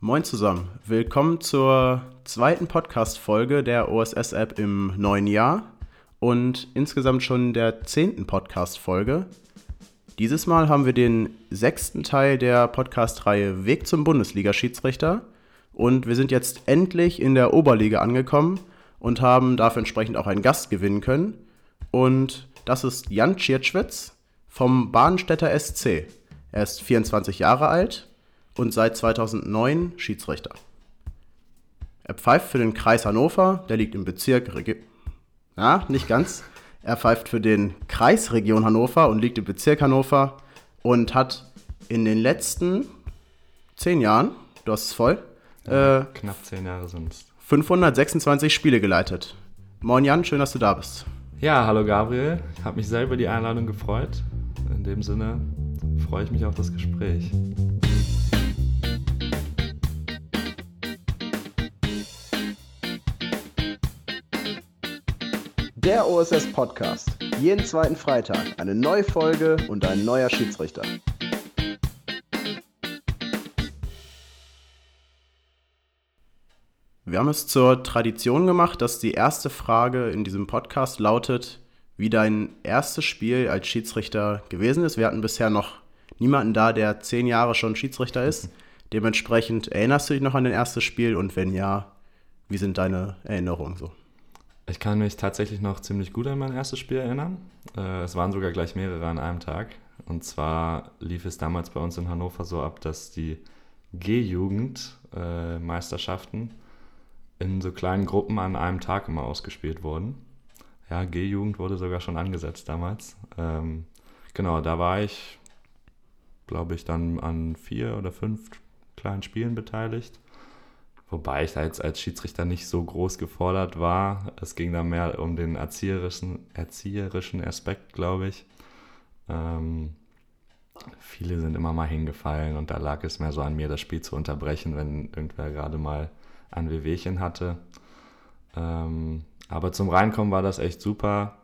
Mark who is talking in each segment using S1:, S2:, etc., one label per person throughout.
S1: Moin zusammen, willkommen zur zweiten Podcast-Folge der OSS-App im neuen Jahr und insgesamt schon der zehnten Podcast-Folge. Dieses Mal haben wir den sechsten Teil der Podcast-Reihe Weg zum Bundesliga-Schiedsrichter und wir sind jetzt endlich in der Oberliga angekommen und haben dafür entsprechend auch einen Gast gewinnen können. Und das ist Jan Tschirtschwitz vom Bahnstädter SC. Er ist 24 Jahre alt und seit 2009 Schiedsrichter. Er pfeift für den Kreis Hannover, der liegt im Bezirk. Regi ja, nicht ganz. Er pfeift für den Kreis Region Hannover und liegt im Bezirk Hannover und hat in den letzten zehn Jahren, du hast es voll,
S2: ja, äh, knapp zehn Jahre sind es.
S1: 526 Spiele geleitet. Moin Jan, schön, dass du da bist.
S2: Ja, hallo Gabriel. Ich habe mich sehr über die Einladung gefreut. In dem Sinne freue ich mich auf das Gespräch.
S1: Der OSS Podcast. Jeden zweiten Freitag eine neue Folge und ein neuer Schiedsrichter. Wir haben es zur Tradition gemacht, dass die erste Frage in diesem Podcast lautet, wie dein erstes Spiel als Schiedsrichter gewesen ist. Wir hatten bisher noch niemanden da, der zehn Jahre schon Schiedsrichter ist. Dementsprechend erinnerst du dich noch an dein erstes Spiel und wenn ja, wie sind deine Erinnerungen so?
S2: Ich kann mich tatsächlich noch ziemlich gut an mein erstes Spiel erinnern. Äh, es waren sogar gleich mehrere an einem Tag. Und zwar lief es damals bei uns in Hannover so ab, dass die G-Jugend-Meisterschaften in so kleinen Gruppen an einem Tag immer ausgespielt wurden. Ja, G-Jugend wurde sogar schon angesetzt damals. Ähm, genau, da war ich, glaube ich, dann an vier oder fünf kleinen Spielen beteiligt. Wobei ich da jetzt als Schiedsrichter nicht so groß gefordert war. Es ging da mehr um den erzieherischen, erzieherischen Aspekt, glaube ich. Ähm, viele sind immer mal hingefallen und da lag es mehr so an mir, das Spiel zu unterbrechen, wenn irgendwer gerade mal ein Wehwehchen hatte. Ähm, aber zum Reinkommen war das echt super.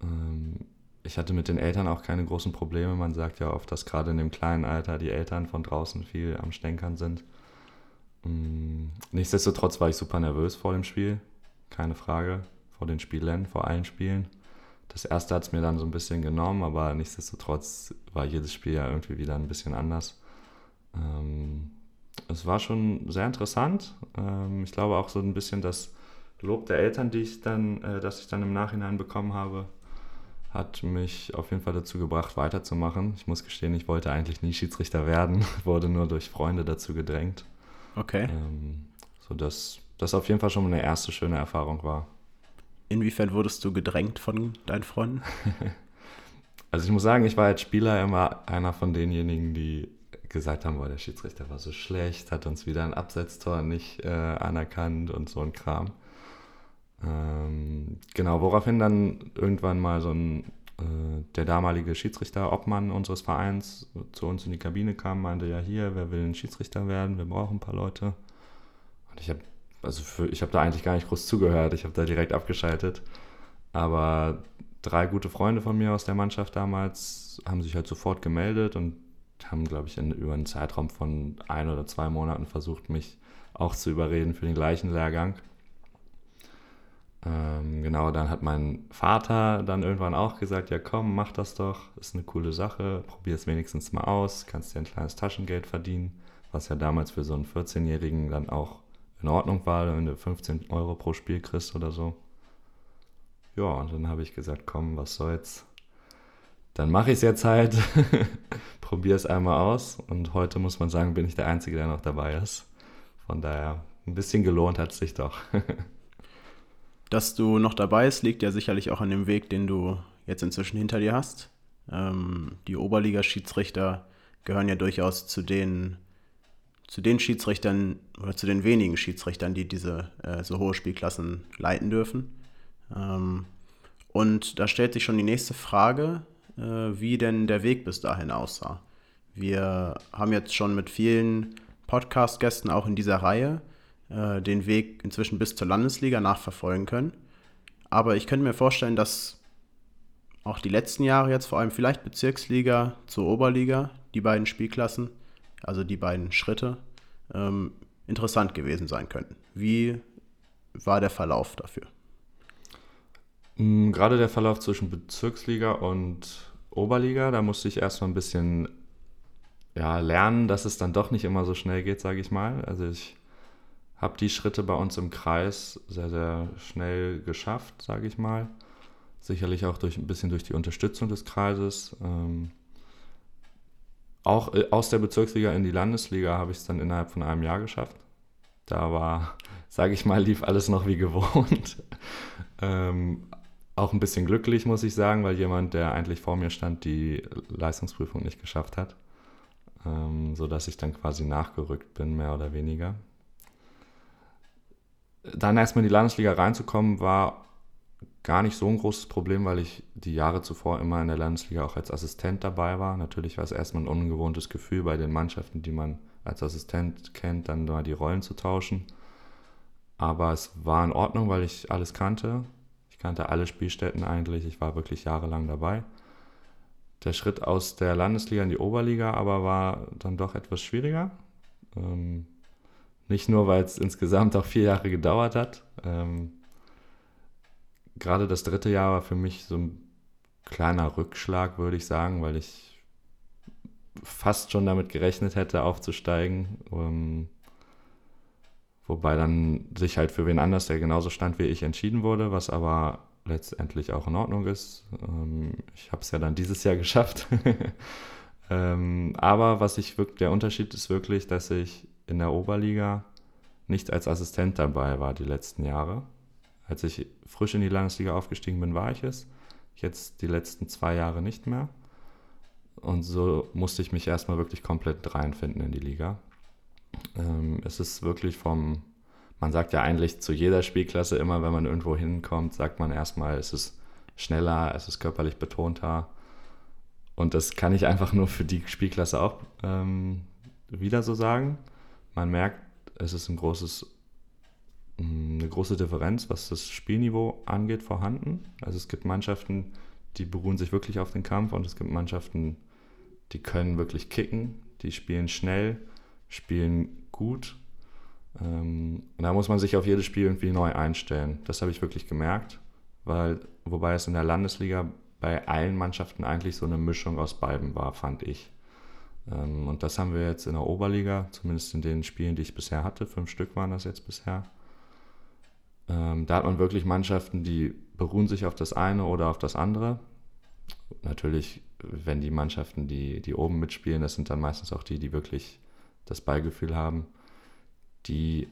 S2: Ähm, ich hatte mit den Eltern auch keine großen Probleme. Man sagt ja oft, dass gerade in dem kleinen Alter die Eltern von draußen viel am Stänkern sind. Ähm, nichtsdestotrotz war ich super nervös vor dem Spiel. Keine Frage. Vor den Spielen, vor allen Spielen. Das erste hat es mir dann so ein bisschen genommen, aber nichtsdestotrotz war jedes Spiel ja irgendwie wieder ein bisschen anders. Ähm, es war schon sehr interessant. Ähm, ich glaube auch so ein bisschen das Lob der Eltern, die ich dann, äh, das ich dann im Nachhinein bekommen habe, hat mich auf jeden Fall dazu gebracht, weiterzumachen. Ich muss gestehen, ich wollte eigentlich nie Schiedsrichter werden, wurde nur durch Freunde dazu gedrängt.
S1: Okay.
S2: Ähm, sodass das auf jeden Fall schon eine erste schöne Erfahrung war.
S1: Inwiefern wurdest du gedrängt von deinen Freunden?
S2: also ich muss sagen, ich war als Spieler immer einer von denjenigen, die gesagt haben, boah, der Schiedsrichter war so schlecht, hat uns wieder ein Absetztor nicht äh, anerkannt und so ein Kram. Ähm, genau, woraufhin dann irgendwann mal so ein, der damalige Schiedsrichter, Obmann unseres Vereins, zu uns in die Kabine kam, meinte, ja hier, wer will ein Schiedsrichter werden, wir brauchen ein paar Leute. Und ich habe also für, da eigentlich gar nicht groß zugehört, ich habe da direkt abgeschaltet. Aber drei gute Freunde von mir aus der Mannschaft damals haben sich halt sofort gemeldet und haben, glaube ich, in, über einen Zeitraum von ein oder zwei Monaten versucht, mich auch zu überreden für den gleichen Lehrgang. Ähm, genau, dann hat mein Vater dann irgendwann auch gesagt, ja komm, mach das doch, ist eine coole Sache, probier es wenigstens mal aus, kannst dir ein kleines Taschengeld verdienen, was ja damals für so einen 14-Jährigen dann auch in Ordnung war, wenn du 15 Euro pro Spiel kriegst oder so. Ja, und dann habe ich gesagt, komm, was soll's, dann mache ich es jetzt halt, probiere es einmal aus und heute muss man sagen, bin ich der Einzige, der noch dabei ist. Von daher, ein bisschen gelohnt hat es sich doch.
S1: Dass du noch dabei bist, liegt ja sicherlich auch an dem Weg, den du jetzt inzwischen hinter dir hast. Ähm, die Oberliga-Schiedsrichter gehören ja durchaus zu den, zu den Schiedsrichtern oder zu den wenigen Schiedsrichtern, die diese äh, so hohe Spielklassen leiten dürfen. Ähm, und da stellt sich schon die nächste Frage, äh, wie denn der Weg bis dahin aussah. Wir haben jetzt schon mit vielen Podcast-Gästen auch in dieser Reihe äh, den Weg inzwischen bis zur Landesliga nachverfolgen können. Aber ich könnte mir vorstellen, dass auch die letzten Jahre jetzt vor allem vielleicht Bezirksliga zur Oberliga, die beiden Spielklassen, also die beiden Schritte, ähm, interessant gewesen sein könnten. Wie war der Verlauf dafür?
S2: Mm, gerade der Verlauf zwischen Bezirksliga und Oberliga, da musste ich erstmal ein bisschen ja, lernen, dass es dann doch nicht immer so schnell geht, sage ich mal. Also ich habe die Schritte bei uns im Kreis sehr, sehr schnell geschafft, sage ich mal. Sicherlich auch durch ein bisschen durch die Unterstützung des Kreises. Ähm, auch äh, aus der Bezirksliga in die Landesliga habe ich es dann innerhalb von einem Jahr geschafft. Da war, sage ich mal, lief alles noch wie gewohnt. ähm, auch ein bisschen glücklich, muss ich sagen, weil jemand, der eigentlich vor mir stand, die Leistungsprüfung nicht geschafft hat. Ähm, sodass ich dann quasi nachgerückt bin, mehr oder weniger. Dann erstmal in die Landesliga reinzukommen, war gar nicht so ein großes Problem, weil ich die Jahre zuvor immer in der Landesliga auch als Assistent dabei war. Natürlich war es erstmal ein ungewohntes Gefühl bei den Mannschaften, die man als Assistent kennt, dann mal die Rollen zu tauschen. Aber es war in Ordnung, weil ich alles kannte. Ich kannte alle Spielstätten eigentlich. Ich war wirklich jahrelang dabei. Der Schritt aus der Landesliga in die Oberliga aber war dann doch etwas schwieriger. Ähm, nicht nur, weil es insgesamt auch vier Jahre gedauert hat. Ähm, gerade das dritte Jahr war für mich so ein kleiner Rückschlag, würde ich sagen, weil ich fast schon damit gerechnet hätte, aufzusteigen. Ähm, wobei dann sich halt für wen anders, der genauso stand wie ich, entschieden wurde, was aber letztendlich auch in Ordnung ist. Ähm, ich habe es ja dann dieses Jahr geschafft. ähm, aber was ich wirklich, der Unterschied ist wirklich, dass ich in der Oberliga nicht als Assistent dabei war die letzten Jahre. Als ich frisch in die Landesliga aufgestiegen bin, war ich es. Jetzt die letzten zwei Jahre nicht mehr. Und so musste ich mich erstmal wirklich komplett reinfinden in die Liga. Ähm, es ist wirklich vom, man sagt ja eigentlich zu jeder Spielklasse immer, wenn man irgendwo hinkommt, sagt man erstmal, es ist schneller, es ist körperlich betonter. Und das kann ich einfach nur für die Spielklasse auch ähm, wieder so sagen. Man merkt, es ist ein großes, mm, eine große Differenz, was das Spielniveau angeht, vorhanden. Also es gibt Mannschaften, die beruhen sich wirklich auf den Kampf und es gibt Mannschaften, die können wirklich kicken, die spielen schnell, spielen gut. Ähm, und da muss man sich auf jedes Spiel irgendwie neu einstellen. Das habe ich wirklich gemerkt, weil, wobei es in der Landesliga bei allen Mannschaften eigentlich so eine Mischung aus beiden war, fand ich. Ähm, und das haben wir jetzt in der Oberliga, zumindest in den Spielen, die ich bisher hatte. Fünf Stück waren das jetzt bisher. Ähm, da hat man wirklich Mannschaften, die beruhen sich auf das eine oder auf das andere. Natürlich, wenn die Mannschaften, die, die oben mitspielen, das sind dann meistens auch die, die wirklich das Ballgefühl haben. Die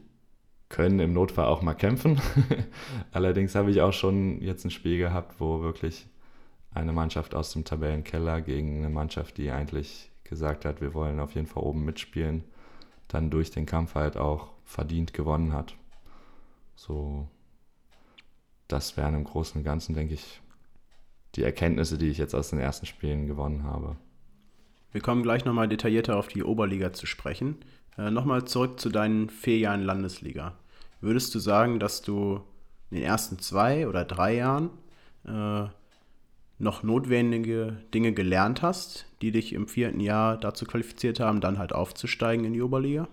S2: können im Notfall auch mal kämpfen. Allerdings habe ich auch schon jetzt ein Spiel gehabt, wo wirklich eine Mannschaft aus dem Tabellenkeller gegen eine Mannschaft, die eigentlich gesagt hat, wir wollen auf jeden Fall oben mitspielen, dann durch den Kampf halt auch verdient gewonnen hat. So, das wären im Großen und Ganzen, denke ich, die Erkenntnisse, die ich jetzt aus den ersten Spielen gewonnen habe.
S1: Wir kommen gleich nochmal detaillierter auf die Oberliga zu sprechen. Äh, nochmal zurück zu deinen vier Jahren Landesliga. Würdest du sagen, dass du in den ersten zwei oder drei Jahren äh, noch notwendige Dinge gelernt hast, die dich im vierten Jahr dazu qualifiziert haben, dann halt aufzusteigen in die Oberliga?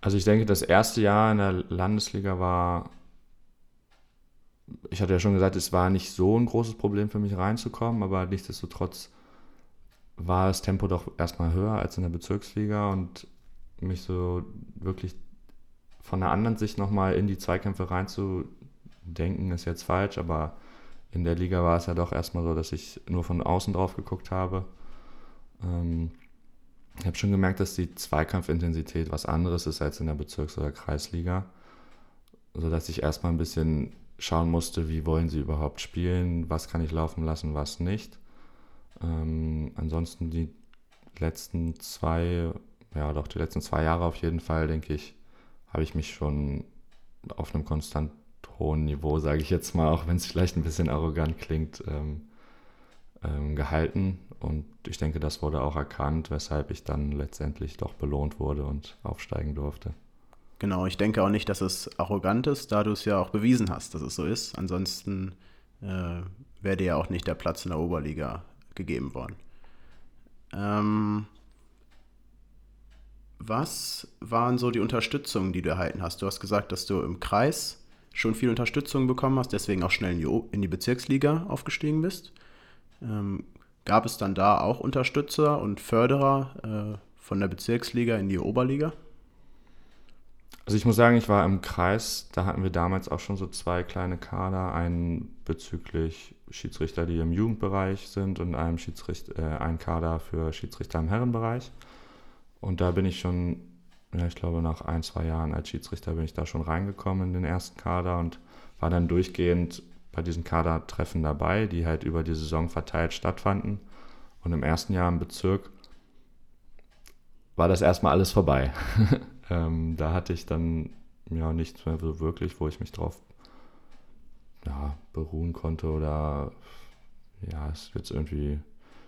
S2: Also ich denke, das erste Jahr in der Landesliga war, ich hatte ja schon gesagt, es war nicht so ein großes Problem für mich reinzukommen, aber nichtsdestotrotz war das Tempo doch erstmal höher als in der Bezirksliga und mich so wirklich von einer anderen Sicht nochmal in die Zweikämpfe reinzudenken, ist jetzt falsch, aber in der Liga war es ja doch erstmal so, dass ich nur von außen drauf geguckt habe. Ähm, ich habe schon gemerkt, dass die Zweikampfintensität was anderes ist als in der Bezirks- oder Kreisliga, sodass ich erstmal ein bisschen schauen musste, wie wollen sie überhaupt spielen, was kann ich laufen lassen, was nicht. Ähm, ansonsten die letzten zwei, ja doch die letzten zwei Jahre auf jeden Fall, denke ich, habe ich mich schon auf einem konstant hohen Niveau, sage ich jetzt mal, auch wenn es vielleicht ein bisschen arrogant klingt, ähm, ähm, gehalten. Und ich denke, das wurde auch erkannt, weshalb ich dann letztendlich doch belohnt wurde und aufsteigen durfte.
S1: Genau, ich denke auch nicht, dass es arrogant ist, da du es ja auch bewiesen hast, dass es so ist. Ansonsten äh, wäre dir ja auch nicht der Platz in der Oberliga gegeben worden. Ähm, was waren so die Unterstützungen, die du erhalten hast? Du hast gesagt, dass du im Kreis schon viel Unterstützung bekommen hast, deswegen auch schnell in die, Bezirksliga aufgestiegen bist. Ähm, gab es dann da auch Unterstützer und Förderer äh, von der Bezirksliga in die Oberliga?
S2: Also ich muss sagen, ich war im Kreis, da hatten wir damals auch schon so zwei kleine Kader, einen bezüglich Schiedsrichter, die im Jugendbereich sind und einem Schiedsrichter, äh, ein Kader für Schiedsrichter im Herrenbereich. Und da bin ich schon, ja, ich glaube, nach ein, zwei Jahren als Schiedsrichter bin ich da schon reingekommen in den ersten Kader und war dann durchgehend bei diesen Kadertreffen dabei, die halt über die Saison verteilt stattfanden. Und im ersten Jahr im Bezirk war das erstmal alles vorbei. ähm, da hatte ich dann ja nichts mehr so wirklich, wo ich mich drauf ja, beruhen konnte oder ja, es jetzt irgendwie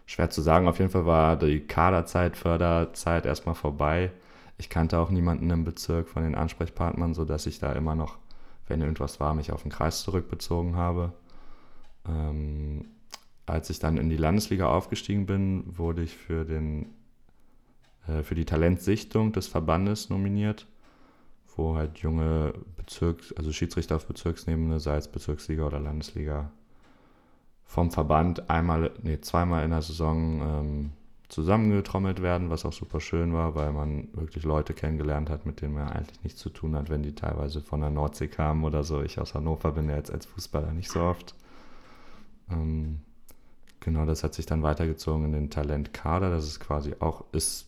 S2: schwer zu sagen. Auf jeden Fall war die Kaderzeit, Förderzeit erstmal vorbei. Ich kannte auch niemanden im Bezirk von den Ansprechpartnern, sodass ich da immer noch, wenn irgendwas war, mich auf den Kreis zurückbezogen habe. Ähm, als ich dann in die Landesliga aufgestiegen bin, wurde ich für, den, äh, für die Talentsichtung des Verbandes nominiert, wo halt junge Bezirks-, also Schiedsrichter auf Bezirksebene, sei es Bezirksliga oder Landesliga, vom Verband einmal, nee, zweimal in der Saison ähm, zusammengetrommelt werden, was auch super schön war, weil man wirklich Leute kennengelernt hat, mit denen man eigentlich nichts zu tun hat, wenn die teilweise von der Nordsee kamen oder so. Ich aus Hannover bin ja jetzt als Fußballer nicht so oft. Ähm, genau, das hat sich dann weitergezogen in den Talentkader. Das ist quasi auch, ist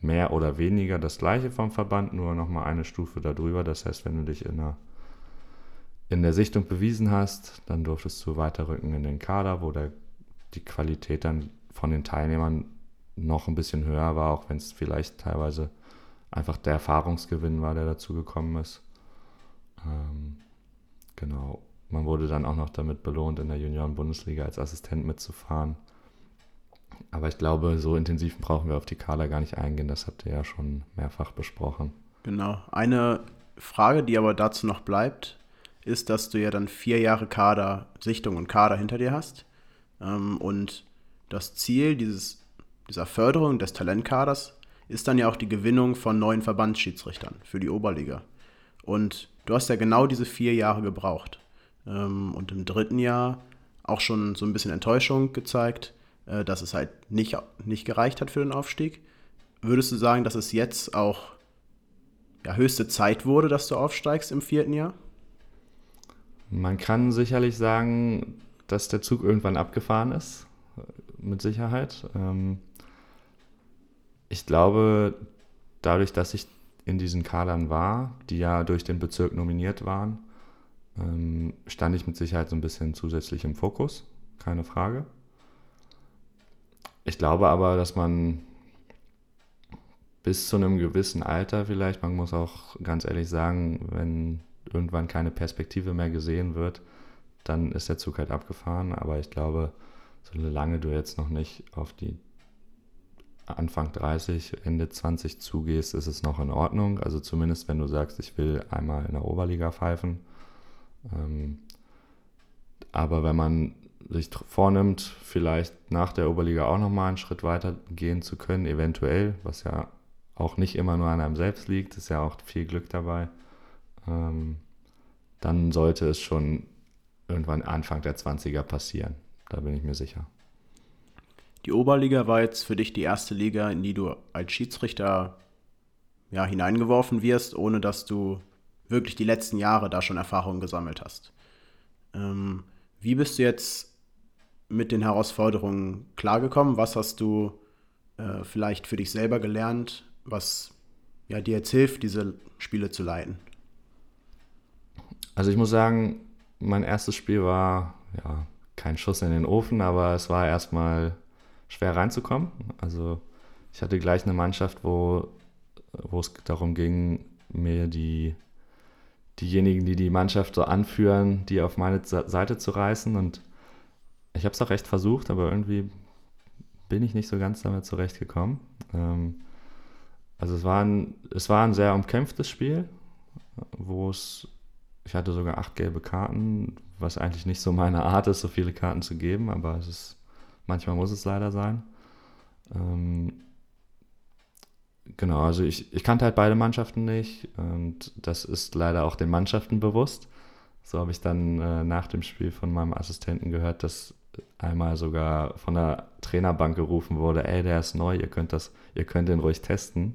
S2: mehr oder weniger das gleiche vom Verband, nur nochmal eine Stufe darüber. Das heißt, wenn du dich in der in der Sichtung bewiesen hast, dann durftest du weiterrücken in den Kader, wo der, die Qualität dann von den Teilnehmern noch ein bisschen höher war, auch wenn es vielleicht teilweise einfach der Erfahrungsgewinn war, der dazu gekommen ist. Ähm, genau. Man wurde dann auch noch damit belohnt, in der Junioren-Bundesliga als Assistent mitzufahren. Aber ich glaube, so intensiv brauchen wir auf die Kader gar nicht eingehen. Das habt ihr ja schon mehrfach besprochen.
S1: Genau. Eine Frage, die aber dazu noch bleibt, ist, dass du ja dann vier Jahre Kader, Sichtung und Kader hinter dir hast. Ähm, und das Ziel dieses, dieser Förderung des Talentkaders ist dann ja auch die Gewinnung von neuen Verbandsschiedsrichtern für die Oberliga. Und du hast ja genau diese vier Jahre gebraucht. Ähm, und im dritten Jahr auch schon so ein bisschen Enttäuschung gezeigt, äh, dass es halt nicht, nicht gereicht hat für den Aufstieg. Würdest du sagen, dass es jetzt auch ja, höchste Zeit wurde, dass du aufsteigst im vierten Jahr?
S2: Man kann sicherlich sagen, dass der Zug irgendwann abgefahren ist, mit Sicherheit. Ähm, ich glaube, dadurch, dass ich in diesen Kadern war, die ja durch den Bezirk nominiert waren, ähm, stand ich mit Sicherheit so ein bisschen zusätzlich im Fokus, keine Frage. Ich glaube aber, dass man bis zu einem gewissen Alter vielleicht, man muss auch ganz ehrlich sagen, wenn irgendwann keine Perspektive mehr gesehen wird, dann ist der Zug halt abgefahren. Aber ich glaube, solange du jetzt noch nicht auf die Anfang 30, Ende 20 zugehst, ist es noch in Ordnung. Also zumindest, wenn du sagst, ich will einmal in der Oberliga pfeifen. Ähm, aber wenn man sich vornimmt, vielleicht nach der Oberliga auch nochmal einen Schritt weiter gehen zu können, eventuell, was ja auch nicht immer nur an einem selbst liegt, ist ja auch viel Glück dabei, ähm, dann sollte es schon irgendwann Anfang der 20er passieren. Da bin ich mir sicher.
S1: Die Oberliga war jetzt für dich die erste Liga, in die du als Schiedsrichter ja, hineingeworfen wirst, ohne dass du wirklich die letzten Jahre da schon Erfahrungen gesammelt hast. Ähm, wie bist du jetzt mit den Herausforderungen klargekommen? Was hast du äh, vielleicht für dich selber gelernt, was ja, dir jetzt hilft, diese Spiele zu leiten?
S2: Also ich muss sagen, mein erstes Spiel war ja kein Schuss in den Ofen, aber es war erstmal schwer reinzukommen. Also ich hatte gleich eine Mannschaft, wo, wo es darum ging, mir die diejenigen, die die Mannschaft so anführen, die auf meine Seite zu reißen. Und ich habe es auch recht versucht, aber irgendwie bin ich nicht so ganz damit zurechtgekommen. Ähm, also es war, ein, es war ein sehr umkämpftes Spiel, wo es ich hatte sogar acht gelbe Karten, was eigentlich nicht so meine Art ist, so viele Karten zu geben, aber es ist, manchmal muss es leider sein. Ähm, genau, also ich, ich kannte halt beide Mannschaften nicht und das ist leider auch den Mannschaften bewusst. So habe ich dann äh, nach dem Spiel von meinem Assistenten gehört, dass einmal sogar von der Trainerbank gerufen wurde, ey, der ist neu, ihr könnt das, ihr könnt den ruhig testen.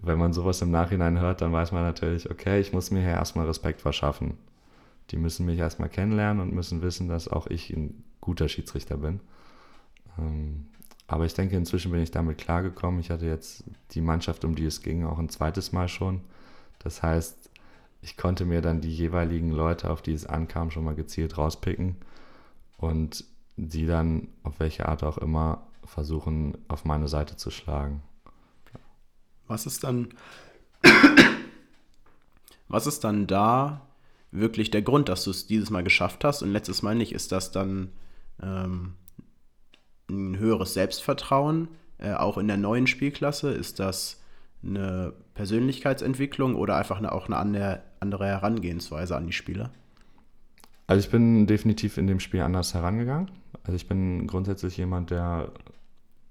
S2: Wenn man sowas im Nachhinein hört, dann weiß man natürlich, okay, ich muss mir hier erstmal Respekt verschaffen. Die müssen mich erstmal kennenlernen und müssen wissen, dass auch ich ein guter Schiedsrichter bin. Ähm, aber ich denke, inzwischen bin ich damit klargekommen. Ich hatte jetzt die Mannschaft, um die es ging, auch ein zweites Mal schon. Das heißt, ich konnte mir dann die jeweiligen Leute, auf die es ankam, schon mal gezielt rauspicken und die dann auf welche Art auch immer versuchen, auf meine Seite zu schlagen.
S1: Was ist dann, was ist dann da wirklich der Grund, dass du es dieses Mal geschafft hast und letztes Mal nicht? Ist das dann ähm, ein höheres Selbstvertrauen, äh, auch in der neuen Spielklasse? Ist das eine Persönlichkeitsentwicklung oder einfach eine, auch eine andere Herangehensweise an die Spieler?
S2: Also ich bin definitiv in dem Spiel anders herangegangen. Also ich bin grundsätzlich jemand, der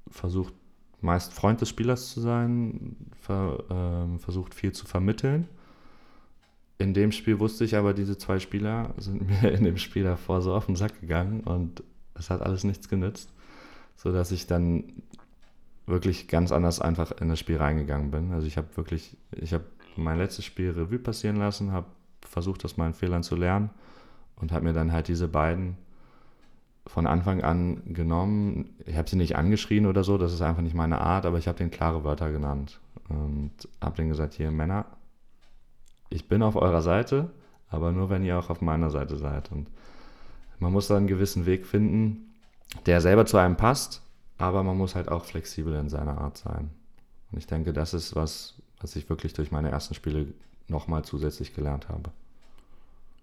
S2: versucht, meist Freund des Spielers zu sein, ver, äh, versucht viel zu vermitteln. In dem Spiel wusste ich aber, diese zwei Spieler sind mir in dem Spiel davor so auf den Sack gegangen und es hat alles nichts genützt sodass ich dann wirklich ganz anders einfach in das Spiel reingegangen bin. Also ich habe wirklich, ich habe mein letztes Spiel Revue passieren lassen, habe versucht, aus meinen Fehlern zu lernen und habe mir dann halt diese beiden von Anfang an genommen. Ich habe sie nicht angeschrien oder so, das ist einfach nicht meine Art, aber ich habe denen klare Wörter genannt und habe denen gesagt, hier Männer, ich bin auf eurer Seite, aber nur wenn ihr auch auf meiner Seite seid. Und man muss da einen gewissen Weg finden, der selber zu einem passt, aber man muss halt auch flexibel in seiner Art sein. Und ich denke, das ist was, was ich wirklich durch meine ersten Spiele nochmal zusätzlich gelernt habe.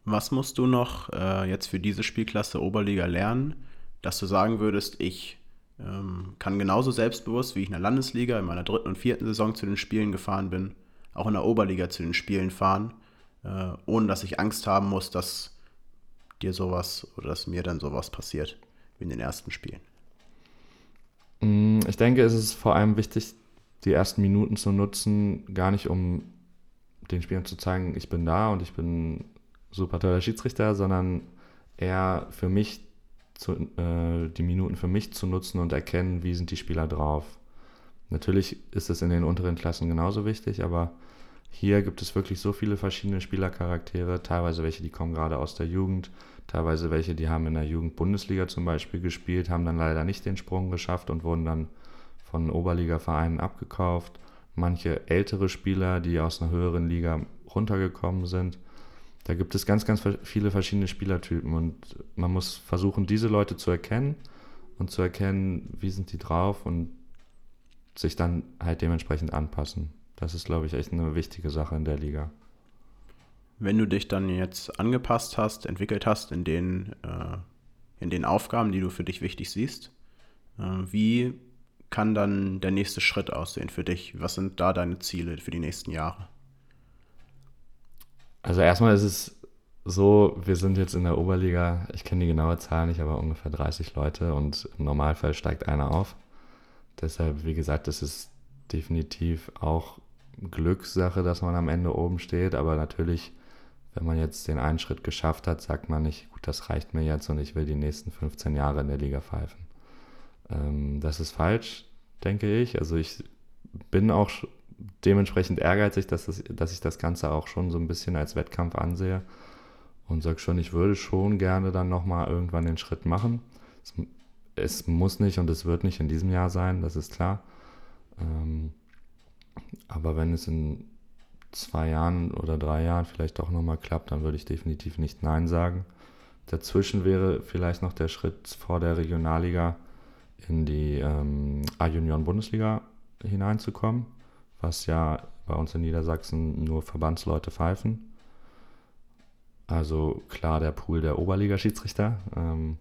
S1: Was musst du noch äh, jetzt für diese Spielklasse Oberliga lernen, dass du sagen würdest, ich ähm, kann genauso selbstbewusst, wie ich in der Landesliga in meiner dritten und vierten Saison zu den Spielen gefahren bin, auch in der Oberliga zu den Spielen fahren, äh, ohne dass ich Angst haben muss, dass dir sowas oder dass mir dann sowas passiert wie in den ersten Spielen?
S2: Mm, ich denke, es ist vor allem wichtig, die ersten Minuten zu nutzen, gar nicht um den Spielern zu zeigen, ich bin da und ich bin super toller Schiedsrichter, sondern eher für mich zu, äh, die Minuten für mich zu nutzen und erkennen, wie sind die Spieler drauf. Natürlich ist es in den unteren Klassen genauso wichtig, aber hier gibt es wirklich so viele verschiedene Spielercharaktere, teilweise welche, die kommen gerade aus der Jugend, teilweise welche, die haben in der Jugend-Bundesliga zum Beispiel gespielt, haben dann leider nicht den Sprung geschafft und wurden dann von Oberliga-Vereinen abgekauft. Manche ältere Spieler, die aus einer höheren Liga runtergekommen sind. Da gibt es ganz, ganz viele verschiedene Spielertypen und man muss versuchen, diese Leute zu erkennen und zu erkennen, wie sind die drauf und sich dann halt dementsprechend anpassen. Das ist, glaube ich, echt eine wichtige Sache in der Liga.
S1: Wenn du dich dann jetzt angepasst hast, entwickelt hast in den, äh, in den Aufgaben, die du für dich wichtig siehst, äh, wie kann dann der nächste Schritt aussehen für dich? Was sind da deine Ziele für die nächsten Jahre?
S2: Also erstmal ist es so, wir sind jetzt in der Oberliga, ich kenne die genaue Zahl nicht, aber ungefähr 30 Leute und im Normalfall steigt einer auf. Deshalb, wie gesagt, das ist definitiv auch Glückssache, dass man am Ende oben steht, aber natürlich, wenn man jetzt den einen Schritt geschafft hat, sagt man nicht, gut, das reicht mir jetzt und ich will die nächsten 15 Jahre in der Liga pfeifen. Ähm, das ist falsch, denke ich. Also ich bin auch dementsprechend ehrgeizig, dass, das, dass ich das Ganze auch schon so ein bisschen als Wettkampf ansehe und sage schon, ich würde schon gerne dann nochmal irgendwann den Schritt machen. Es, es, muss nicht und es wird nicht in diesem Jahr sein, das ist klar. Ähm, aber wenn es in zwei Jahren oder drei Jahren vielleicht doch nochmal klappt, dann würde ich definitiv nicht Nein sagen. Dazwischen wäre vielleicht noch der Schritt vor der Regionalliga in die ähm, A-Junioren-Bundesliga hineinzukommen, was ja bei uns in Niedersachsen nur Verbandsleute pfeifen. Also klar der Pool der Oberliga-Schiedsrichter. Ähm,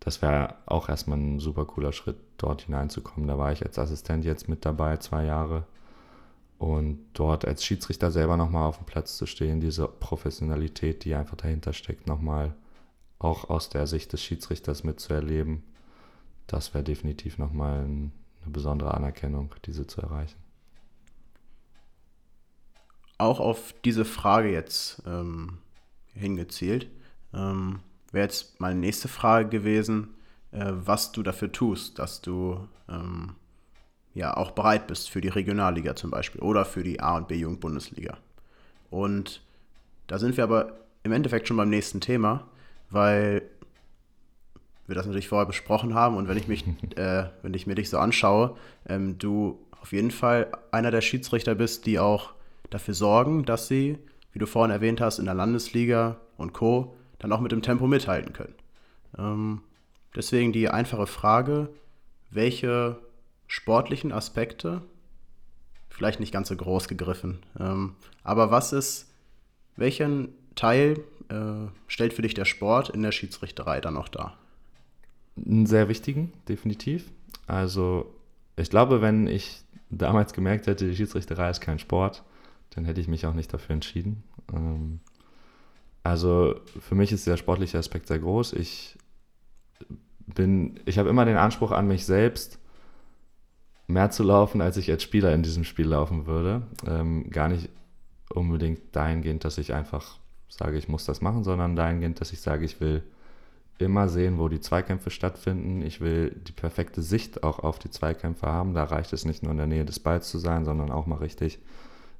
S2: das wäre auch erstmal ein super cooler Schritt, dort hineinzukommen. Da war ich als Assistent jetzt mit dabei, zwei Jahre. Und dort als Schiedsrichter selber nochmal auf dem Platz zu stehen, diese Professionalität, die einfach dahinter steckt, nochmal auch aus der Sicht des Schiedsrichters mitzuerleben, das wäre definitiv nochmal ein, eine besondere Anerkennung, diese zu erreichen.
S1: Auch auf diese Frage jetzt ähm, hingezielt, ähm, wäre jetzt meine nächste Frage gewesen, äh, was du dafür tust, dass du ähm, ja auch bereit bist für die Regionalliga zum Beispiel oder für die A- und B-Jugend-Bundesliga. Und da sind wir aber im Endeffekt schon beim nächsten Thema, weil wir das natürlich vorher besprochen haben und wenn ich mich, äh, wenn ich mir dich so anschaue, ähm, du auf jeden Fall einer der Schiedsrichter bist, die auch dafür sorgen, dass sie, wie du vorhin erwähnt hast, in der Landesliga und Co. dann auch mit dem Tempo mithalten können. Ähm, deswegen die einfache Frage, welche sportlichen Aspekte, vielleicht nicht ganz so groß gegriffen, ähm, aber was ist, welchen Teil äh, stellt für dich der Sport in der Schiedsrichterei dann noch dar?
S2: Einen sehr wichtigen, definitiv. Also ich glaube, wenn ich damals gemerkt hätte, die Schiedsrichterei ist kein Sport, dann hätte ich mich auch nicht dafür entschieden. Ähm, also für mich ist der sportliche Aspekt sehr groß. Ich bin, ich habe immer den Anspruch an mich selbst, mehr zu laufen, als ich als Spieler in diesem Spiel laufen würde. Ähm, gar nicht unbedingt dahingehend, dass ich einfach sage, ich muss das machen, sondern dahingehend, dass ich sage, ich will immer sehen, wo die Zweikämpfe stattfinden. Ich will die perfekte Sicht auch auf die Zweikämpfe haben. Da reicht es nicht nur in der Nähe des Balls zu sein, sondern auch mal richtig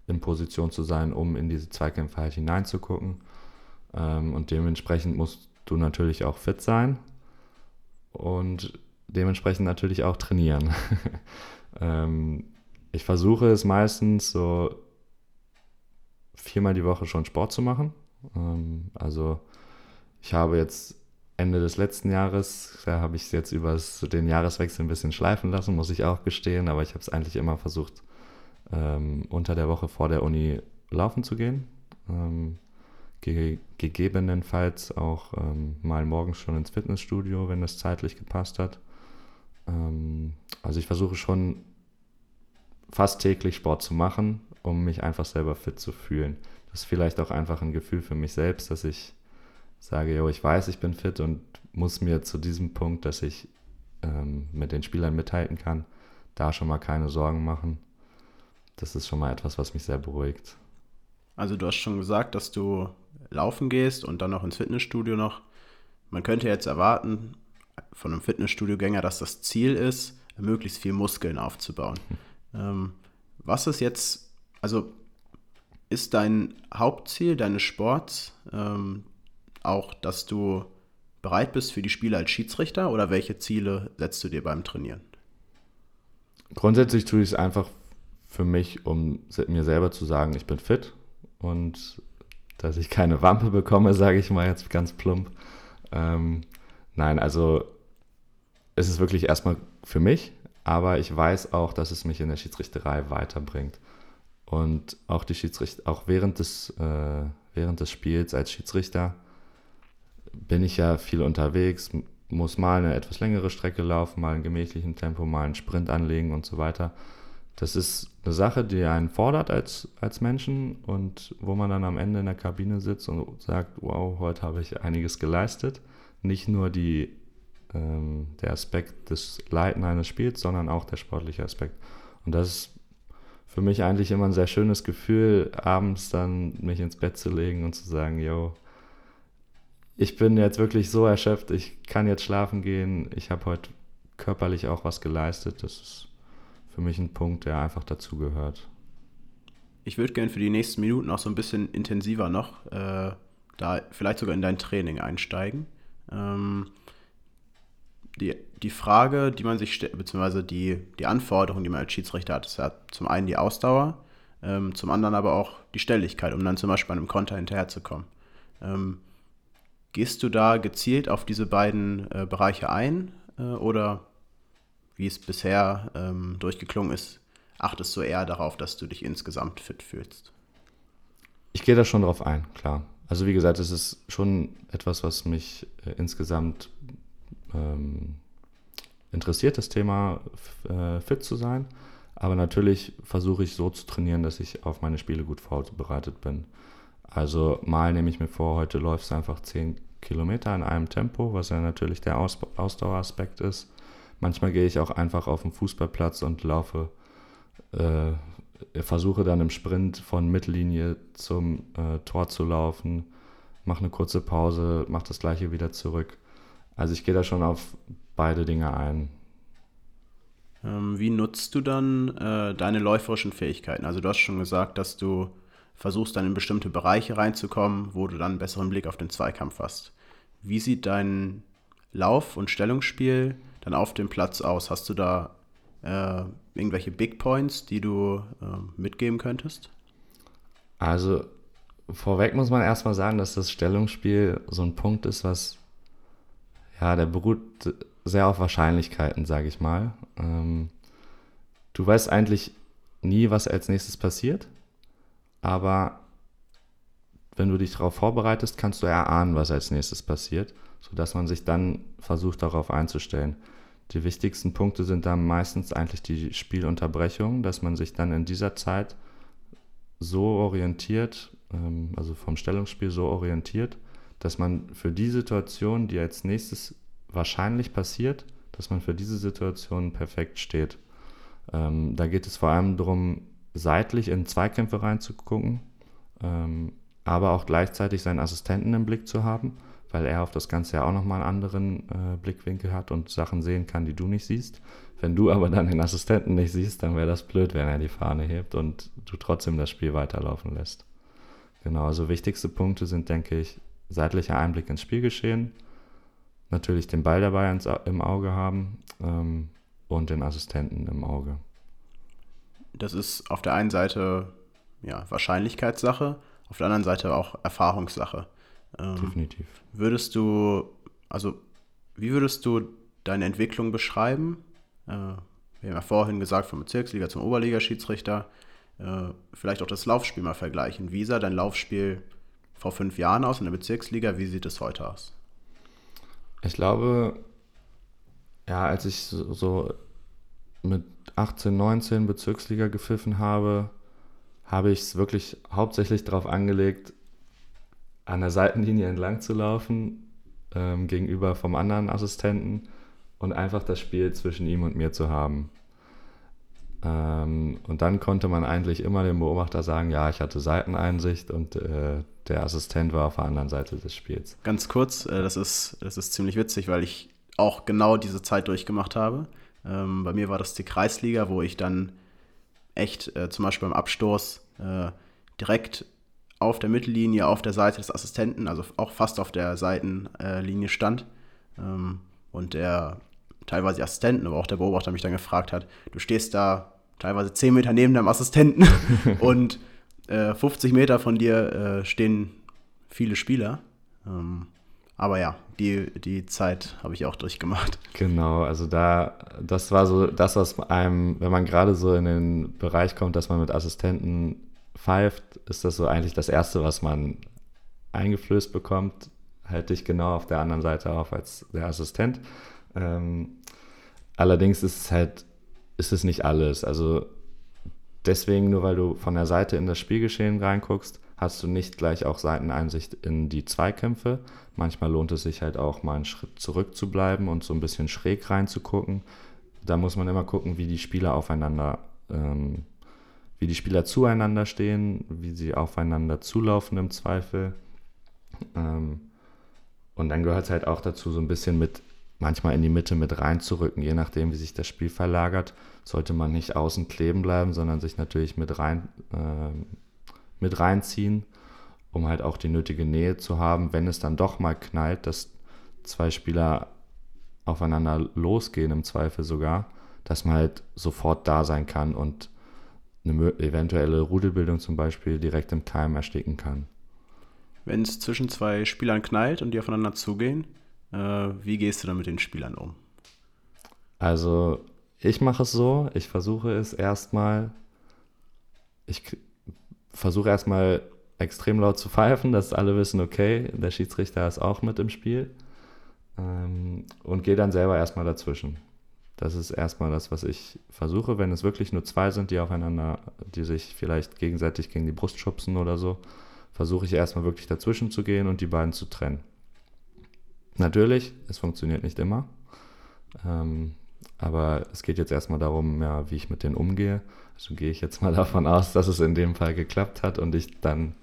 S2: in Position zu sein, um in diese Zweikämpfe halt hineinzugucken. Ähm, und dementsprechend musst du natürlich auch fit sein und dementsprechend natürlich auch trainieren. ähm, ich versuche es meistens so viermal die Woche schon Sport zu machen. Ähm, also ich habe jetzt Ende des letzten Jahres, da habe ich es jetzt über den Jahreswechsel ein bisschen schleifen lassen, muss ich auch gestehen, aber ich habe es eigentlich immer versucht, ähm, unter der Woche vor der Uni laufen zu gehen. Ähm, ge gegebenenfalls auch ähm, mal morgens schon ins Fitnessstudio, wenn es zeitlich gepasst hat. Ähm, also ich versuche schon fast täglich Sport zu machen, um mich einfach selber fit zu fühlen. Das ist vielleicht auch einfach ein Gefühl für mich selbst, dass ich sage, jo, ich weiß, ich bin fit und muss mir zu diesem Punkt, dass ich ähm, mit den Spielern mithalten kann, da schon mal keine Sorgen machen. Das ist schon mal etwas, was mich sehr beruhigt.
S1: Also du hast schon gesagt, dass du laufen gehst und dann noch ins Fitnessstudio noch. Man könnte jetzt erwarten von einem Fitnessstudiogänger, dass das Ziel ist, möglichst viel Muskeln aufzubauen. Hm. Ähm, was ist jetzt, also ist dein Hauptziel deines Sports ähm, auch, dass du bereit bist für die Spiele als Schiedsrichter oder welche Ziele setzt du dir beim Trainieren?
S2: Grundsätzlich tue ich es einfach für mich, um mir selber zu sagen, ich bin fit und dass ich keine Wampe bekomme, sage ich mal jetzt ganz plump. Ähm, nein, also es ist wirklich erstmal für mich, aber ich weiß auch, dass es mich in der Schiedsrichterei weiterbringt. Und auch die Schiedsrichter, auch während des, äh, während des Spiels als Schiedsrichter bin ich ja viel unterwegs, muss mal eine etwas längere Strecke laufen, mal in gemächlichem Tempo, mal einen Sprint anlegen und so weiter. Das ist eine Sache, die einen fordert als, als Menschen und wo man dann am Ende in der Kabine sitzt und sagt, wow, heute habe ich einiges geleistet. Nicht nur die, ähm, der Aspekt des Leiten eines Spiels, sondern auch der sportliche Aspekt. Und das ist für mich eigentlich immer ein sehr schönes Gefühl, abends dann mich ins Bett zu legen und zu sagen, yo, ich bin jetzt wirklich so erschöpft, ich kann jetzt schlafen gehen, ich habe heute körperlich auch was geleistet. Das ist für mich ein Punkt, der einfach dazugehört.
S1: Ich würde gerne für die nächsten Minuten auch so ein bisschen intensiver noch, äh, da vielleicht sogar in dein Training einsteigen. Ähm, die, die Frage, die man sich stellt, beziehungsweise die, die Anforderung, die man als Schiedsrichter hat, ist ja zum einen die Ausdauer, ähm, zum anderen aber auch die Stelligkeit, um dann zum Beispiel bei einem Konter hinterherzukommen. Ähm, Gehst du da gezielt auf diese beiden äh, Bereiche ein äh, oder wie es bisher ähm, durchgeklungen ist, achtest du eher darauf, dass du dich insgesamt fit fühlst?
S2: Ich gehe da schon drauf ein, klar. Also wie gesagt, es ist schon etwas, was mich äh, insgesamt ähm, interessiert, das Thema äh, fit zu sein. Aber natürlich versuche ich so zu trainieren, dass ich auf meine Spiele gut vorbereitet bin. Also mal nehme ich mir vor, heute läufst du einfach 10 Kilometer in einem Tempo, was ja natürlich der Aus Ausdaueraspekt ist. Manchmal gehe ich auch einfach auf den Fußballplatz und laufe, äh, versuche dann im Sprint von Mittellinie zum äh, Tor zu laufen, mache eine kurze Pause, mache das gleiche wieder zurück. Also ich gehe da schon auf beide Dinge ein.
S1: Ähm, wie nutzt du dann äh, deine läuferischen Fähigkeiten? Also du hast schon gesagt, dass du versuchst dann in bestimmte Bereiche reinzukommen, wo du dann einen besseren Blick auf den Zweikampf hast. Wie sieht dein Lauf- und Stellungsspiel dann auf dem Platz aus? Hast du da äh, irgendwelche Big Points, die du äh, mitgeben könntest?
S2: Also vorweg muss man erstmal sagen, dass das Stellungsspiel so ein Punkt ist, was ja, der beruht sehr auf Wahrscheinlichkeiten, sage ich mal. Ähm, du weißt eigentlich nie, was als nächstes passiert, aber wenn du dich darauf vorbereitest, kannst du erahnen, was als nächstes passiert, sodass man sich dann versucht, darauf einzustellen. Die wichtigsten Punkte sind dann meistens eigentlich die Spielunterbrechung, dass man sich dann in dieser Zeit so orientiert, ähm, also vom Stellungsspiel so orientiert, dass man für die Situation, die als nächstes wahrscheinlich passiert, dass man für diese Situation perfekt steht. Ähm, da geht es vor allem darum, seitlich in Zweikämpfe reinzugucken, ähm, aber auch gleichzeitig seinen Assistenten im Blick zu haben, weil er auf das Ganze ja auch nochmal einen anderen äh, Blickwinkel hat und Sachen sehen kann, die du nicht siehst. Wenn du aber dann den Assistenten nicht siehst, dann wäre das blöd, wenn er die Fahne hebt und du trotzdem das Spiel weiterlaufen lässt. Genau, also wichtigste Punkte sind, denke ich, seitlicher Einblick ins Spielgeschehen, natürlich den Ball dabei ins, im Auge haben ähm, und den Assistenten im Auge.
S1: Das ist auf der einen Seite ja, Wahrscheinlichkeitssache, auf der anderen Seite auch Erfahrungssache.
S2: Ähm, Definitiv.
S1: Würdest du, also wie würdest du deine Entwicklung beschreiben? Äh, wir haben ja vorhin gesagt, vom Bezirksliga zum Oberligaschiedsrichter. Äh, vielleicht auch das Laufspiel mal vergleichen. Wie sah dein Laufspiel vor fünf Jahren aus in der Bezirksliga? Wie sieht es heute aus?
S2: Ich glaube, ja, als ich so mit 18, 19 Bezirksliga gepfiffen habe, habe ich es wirklich hauptsächlich darauf angelegt, an der Seitenlinie entlang zu laufen, ähm, gegenüber vom anderen Assistenten und einfach das Spiel zwischen ihm und mir zu haben. Ähm, und dann konnte man eigentlich immer dem Beobachter sagen, ja, ich hatte Seiteneinsicht und äh, der Assistent war auf der anderen Seite des Spiels.
S1: Ganz kurz, äh, das, ist, das ist ziemlich witzig, weil ich auch genau diese Zeit durchgemacht habe. Ähm, bei mir war das die Kreisliga, wo ich dann echt äh, zum Beispiel beim Abstoß äh, direkt auf der Mittellinie, auf der Seite des Assistenten, also auch fast auf der Seitenlinie stand. Ähm, und der teilweise Assistenten, aber auch der Beobachter mich dann gefragt hat, du stehst da teilweise 10 Meter neben deinem Assistenten und äh, 50 Meter von dir äh, stehen viele Spieler. Ähm, aber ja, die, die Zeit habe ich auch durchgemacht.
S2: Genau, also da, das war so das, was einem, wenn man gerade so in den Bereich kommt, dass man mit Assistenten pfeift, ist das so eigentlich das Erste, was man eingeflößt bekommt. Halte dich genau auf der anderen Seite auf als der Assistent. Ähm, allerdings ist es halt, ist es nicht alles. Also deswegen, nur weil du von der Seite in das Spielgeschehen reinguckst, hast du nicht gleich auch Seiteneinsicht in die Zweikämpfe. Manchmal lohnt es sich halt auch mal einen Schritt zurück zu bleiben und so ein bisschen schräg reinzugucken. Da muss man immer gucken, wie die Spieler aufeinander, ähm, wie die Spieler zueinander stehen, wie sie aufeinander zulaufen im Zweifel. Ähm, und dann gehört es halt auch dazu, so ein bisschen mit manchmal in die Mitte mit reinzurücken, je nachdem, wie sich das Spiel verlagert sollte man nicht außen kleben bleiben, sondern sich natürlich mit, rein, äh, mit reinziehen, um halt auch die nötige Nähe zu haben, wenn es dann doch mal knallt, dass zwei Spieler aufeinander losgehen, im Zweifel sogar, dass man halt sofort da sein kann und eine eventuelle Rudelbildung zum Beispiel direkt im Keim ersticken kann.
S1: Wenn es zwischen zwei Spielern knallt und die aufeinander zugehen, wie gehst du dann mit den Spielern um?
S2: Also ich mache es so, ich versuche es erstmal, ich versuche erstmal extrem laut zu pfeifen, dass alle wissen, okay, der Schiedsrichter ist auch mit im Spiel ähm, und gehe dann selber erstmal dazwischen. Das ist erstmal das, was ich versuche. Wenn es wirklich nur zwei sind, die aufeinander, die sich vielleicht gegenseitig gegen die Brust schubsen oder so, versuche ich erstmal wirklich dazwischen zu gehen und die beiden zu trennen. Natürlich, es funktioniert nicht immer. Ähm, Aber es geht jetzt erstmal darum, ja, wie ich mit denen umgehe. Also gehe ich jetzt mal davon aus, dass es in dem Fall geklappt hat und ich dann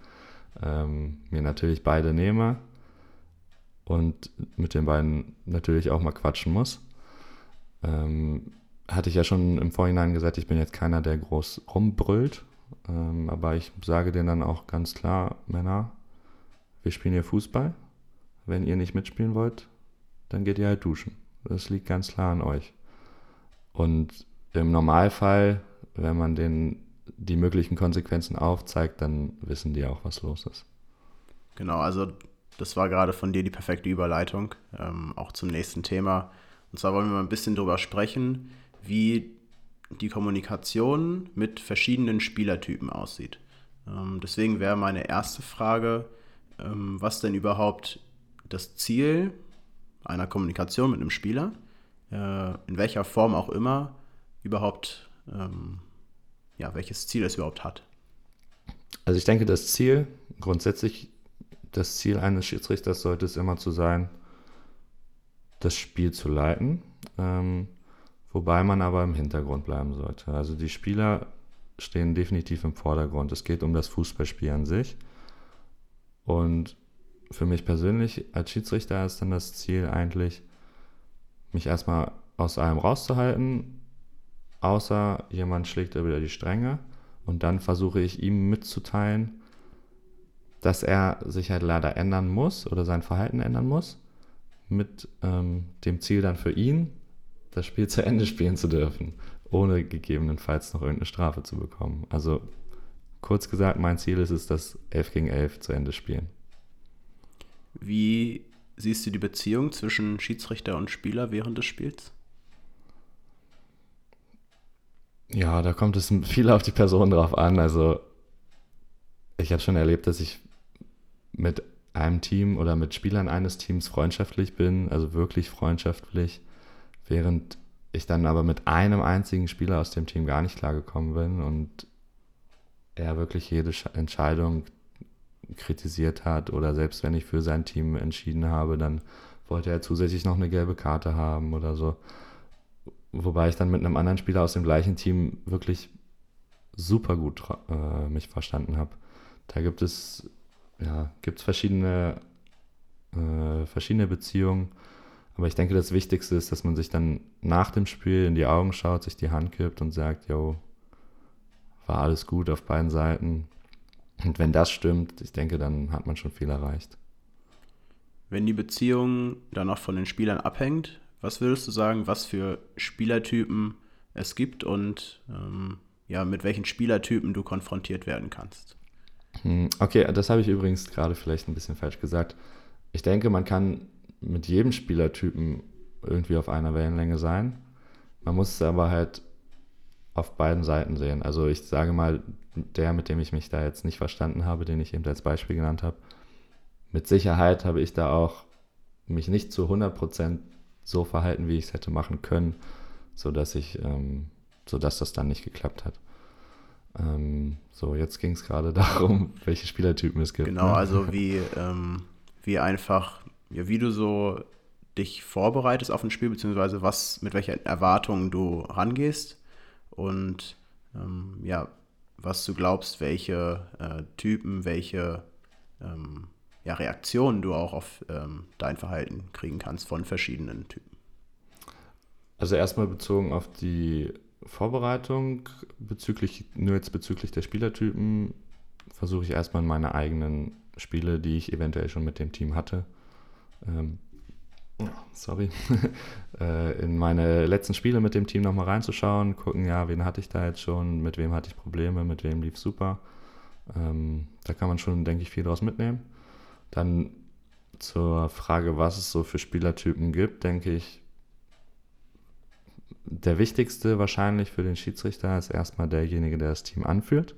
S2: ähm, mir natürlich beide nehme und mit den beiden natürlich auch mal quatschen muss. Ähm, hatte ich ja schon im Vorhinein gesagt, ich bin jetzt keiner, der groß rumbrüllt, ähm, aber ich sage denen dann auch ganz klar, Männer, wir spielen hier Fußball. Wenn ihr nicht mitspielen wollt, dann geht ihr halt duschen. Das liegt ganz klar an euch. Und im Normalfall, wenn man den die möglichen Konsequenzen aufzeigt, dann wissen die auch, was los ist.
S1: Genau, also das war gerade von dir die perfekte Überleitung, ähm, auch zum nächsten Thema. Und zwar wollen wir mal ein bisschen darüber sprechen, wie die Kommunikation mit verschiedenen Spielertypen aussieht. Ähm, deswegen wäre meine erste Frage, ähm, was denn überhaupt das Ziel einer Kommunikation mit einem Spieler, äh, in welcher Form auch immer, überhaupt, ähm, ja, welches Ziel es überhaupt hat.
S2: Also ich denke, das Ziel, grundsätzlich das Ziel eines Schiedsrichters sollte es immer zu sein, das Spiel zu leiten, ähm, wobei man aber im Hintergrund bleiben sollte. Also die Spieler stehen definitiv im Vordergrund. Es geht um das Fußballspiel an sich. Und für mich persönlich als Schiedsrichter ist dann das Ziel eigentlich, mich erstmal aus allem rauszuhalten, außer jemand schlägt über die Stränge. Und dann versuche ich ihm mitzuteilen, dass er sich halt leider ändern muss oder sein Verhalten ändern muss, mit ähm, dem Ziel dann für ihn, das Spiel zu Ende spielen zu dürfen, ohne gegebenenfalls noch irgendeine Strafe zu bekommen. Also kurz gesagt, mein Ziel ist es, das 11 gegen 11 zu Ende spielen.
S1: Wie siehst du die Beziehung zwischen Schiedsrichter und Spieler während des Spiels?
S2: Ja, da kommt es viel auf die Person drauf an. Also ich habe schon erlebt, dass ich mit einem Team oder mit Spielern eines Teams freundschaftlich bin, also wirklich freundschaftlich, während ich dann aber mit einem einzigen Spieler aus dem Team gar nicht klargekommen bin und er wirklich jede Entscheidung kritisiert hat oder selbst wenn ich für sein Team entschieden habe, dann wollte er zusätzlich noch eine gelbe Karte haben oder so. Wobei ich dann mit einem anderen Spieler aus dem gleichen Team wirklich super gut äh, mich verstanden habe. Da gibt es ja, gibt verschiedene, äh, verschiedene Beziehungen. Aber ich denke, das Wichtigste ist, dass man sich dann nach dem Spiel in die Augen schaut, sich die Hand gibt und sagt, yo, war alles gut auf beiden Seiten. Und wenn das stimmt, ich denke, dann hat man schon viel erreicht.
S1: Wenn die Beziehung dann auch von den Spielern abhängt, was würdest du sagen, was für Spielertypen es gibt und ähm, ja, mit welchen Spielertypen du konfrontiert werden kannst?
S2: Hm, okay, das habe ich übrigens gerade vielleicht ein bisschen falsch gesagt. Ich denke, man kann mit jedem Spielertypen irgendwie auf einer Wellenlänge sein. Man muss es aber halt auf beiden Seiten sehen. Also ich sage mal, der, mit dem ich mich da jetzt nicht verstanden habe, den ich eben als Beispiel genannt habe, mit Sicherheit habe ich da auch mich nicht zu 100% so verhalten, wie ich es hätte machen können, sodass ich, ähm, sodass das dann nicht geklappt hat. Ähm, so, jetzt ging es gerade darum, welche Spielertypen es gibt.
S1: Genau, ne? also wie, ähm, wie einfach, ja, wie du so dich vorbereitest auf ein Spiel, beziehungsweise was, mit welcher Erwartungen du rangehst und ähm, ja, was du glaubst, welche äh, Typen, welche ähm, ja, Reaktionen du auch auf ähm, dein Verhalten kriegen kannst von verschiedenen Typen.
S2: Also erstmal bezogen auf die Vorbereitung bezüglich, nur jetzt bezüglich der Spielertypen, versuche ich erstmal in meine eigenen Spiele, die ich eventuell schon mit dem Team hatte, ähm, sorry, äh, in meine letzten Spiele mit dem Team nochmal reinzuschauen, gucken, ja, wen hatte ich da jetzt schon, mit wem hatte ich Probleme, mit wem lief super. Ähm, da kann man schon, denke ich, viel draus mitnehmen. Dann zur Frage, was es so für Spielertypen gibt, denke ich, der wichtigste wahrscheinlich für den Schiedsrichter ist erstmal derjenige, der das Team anführt.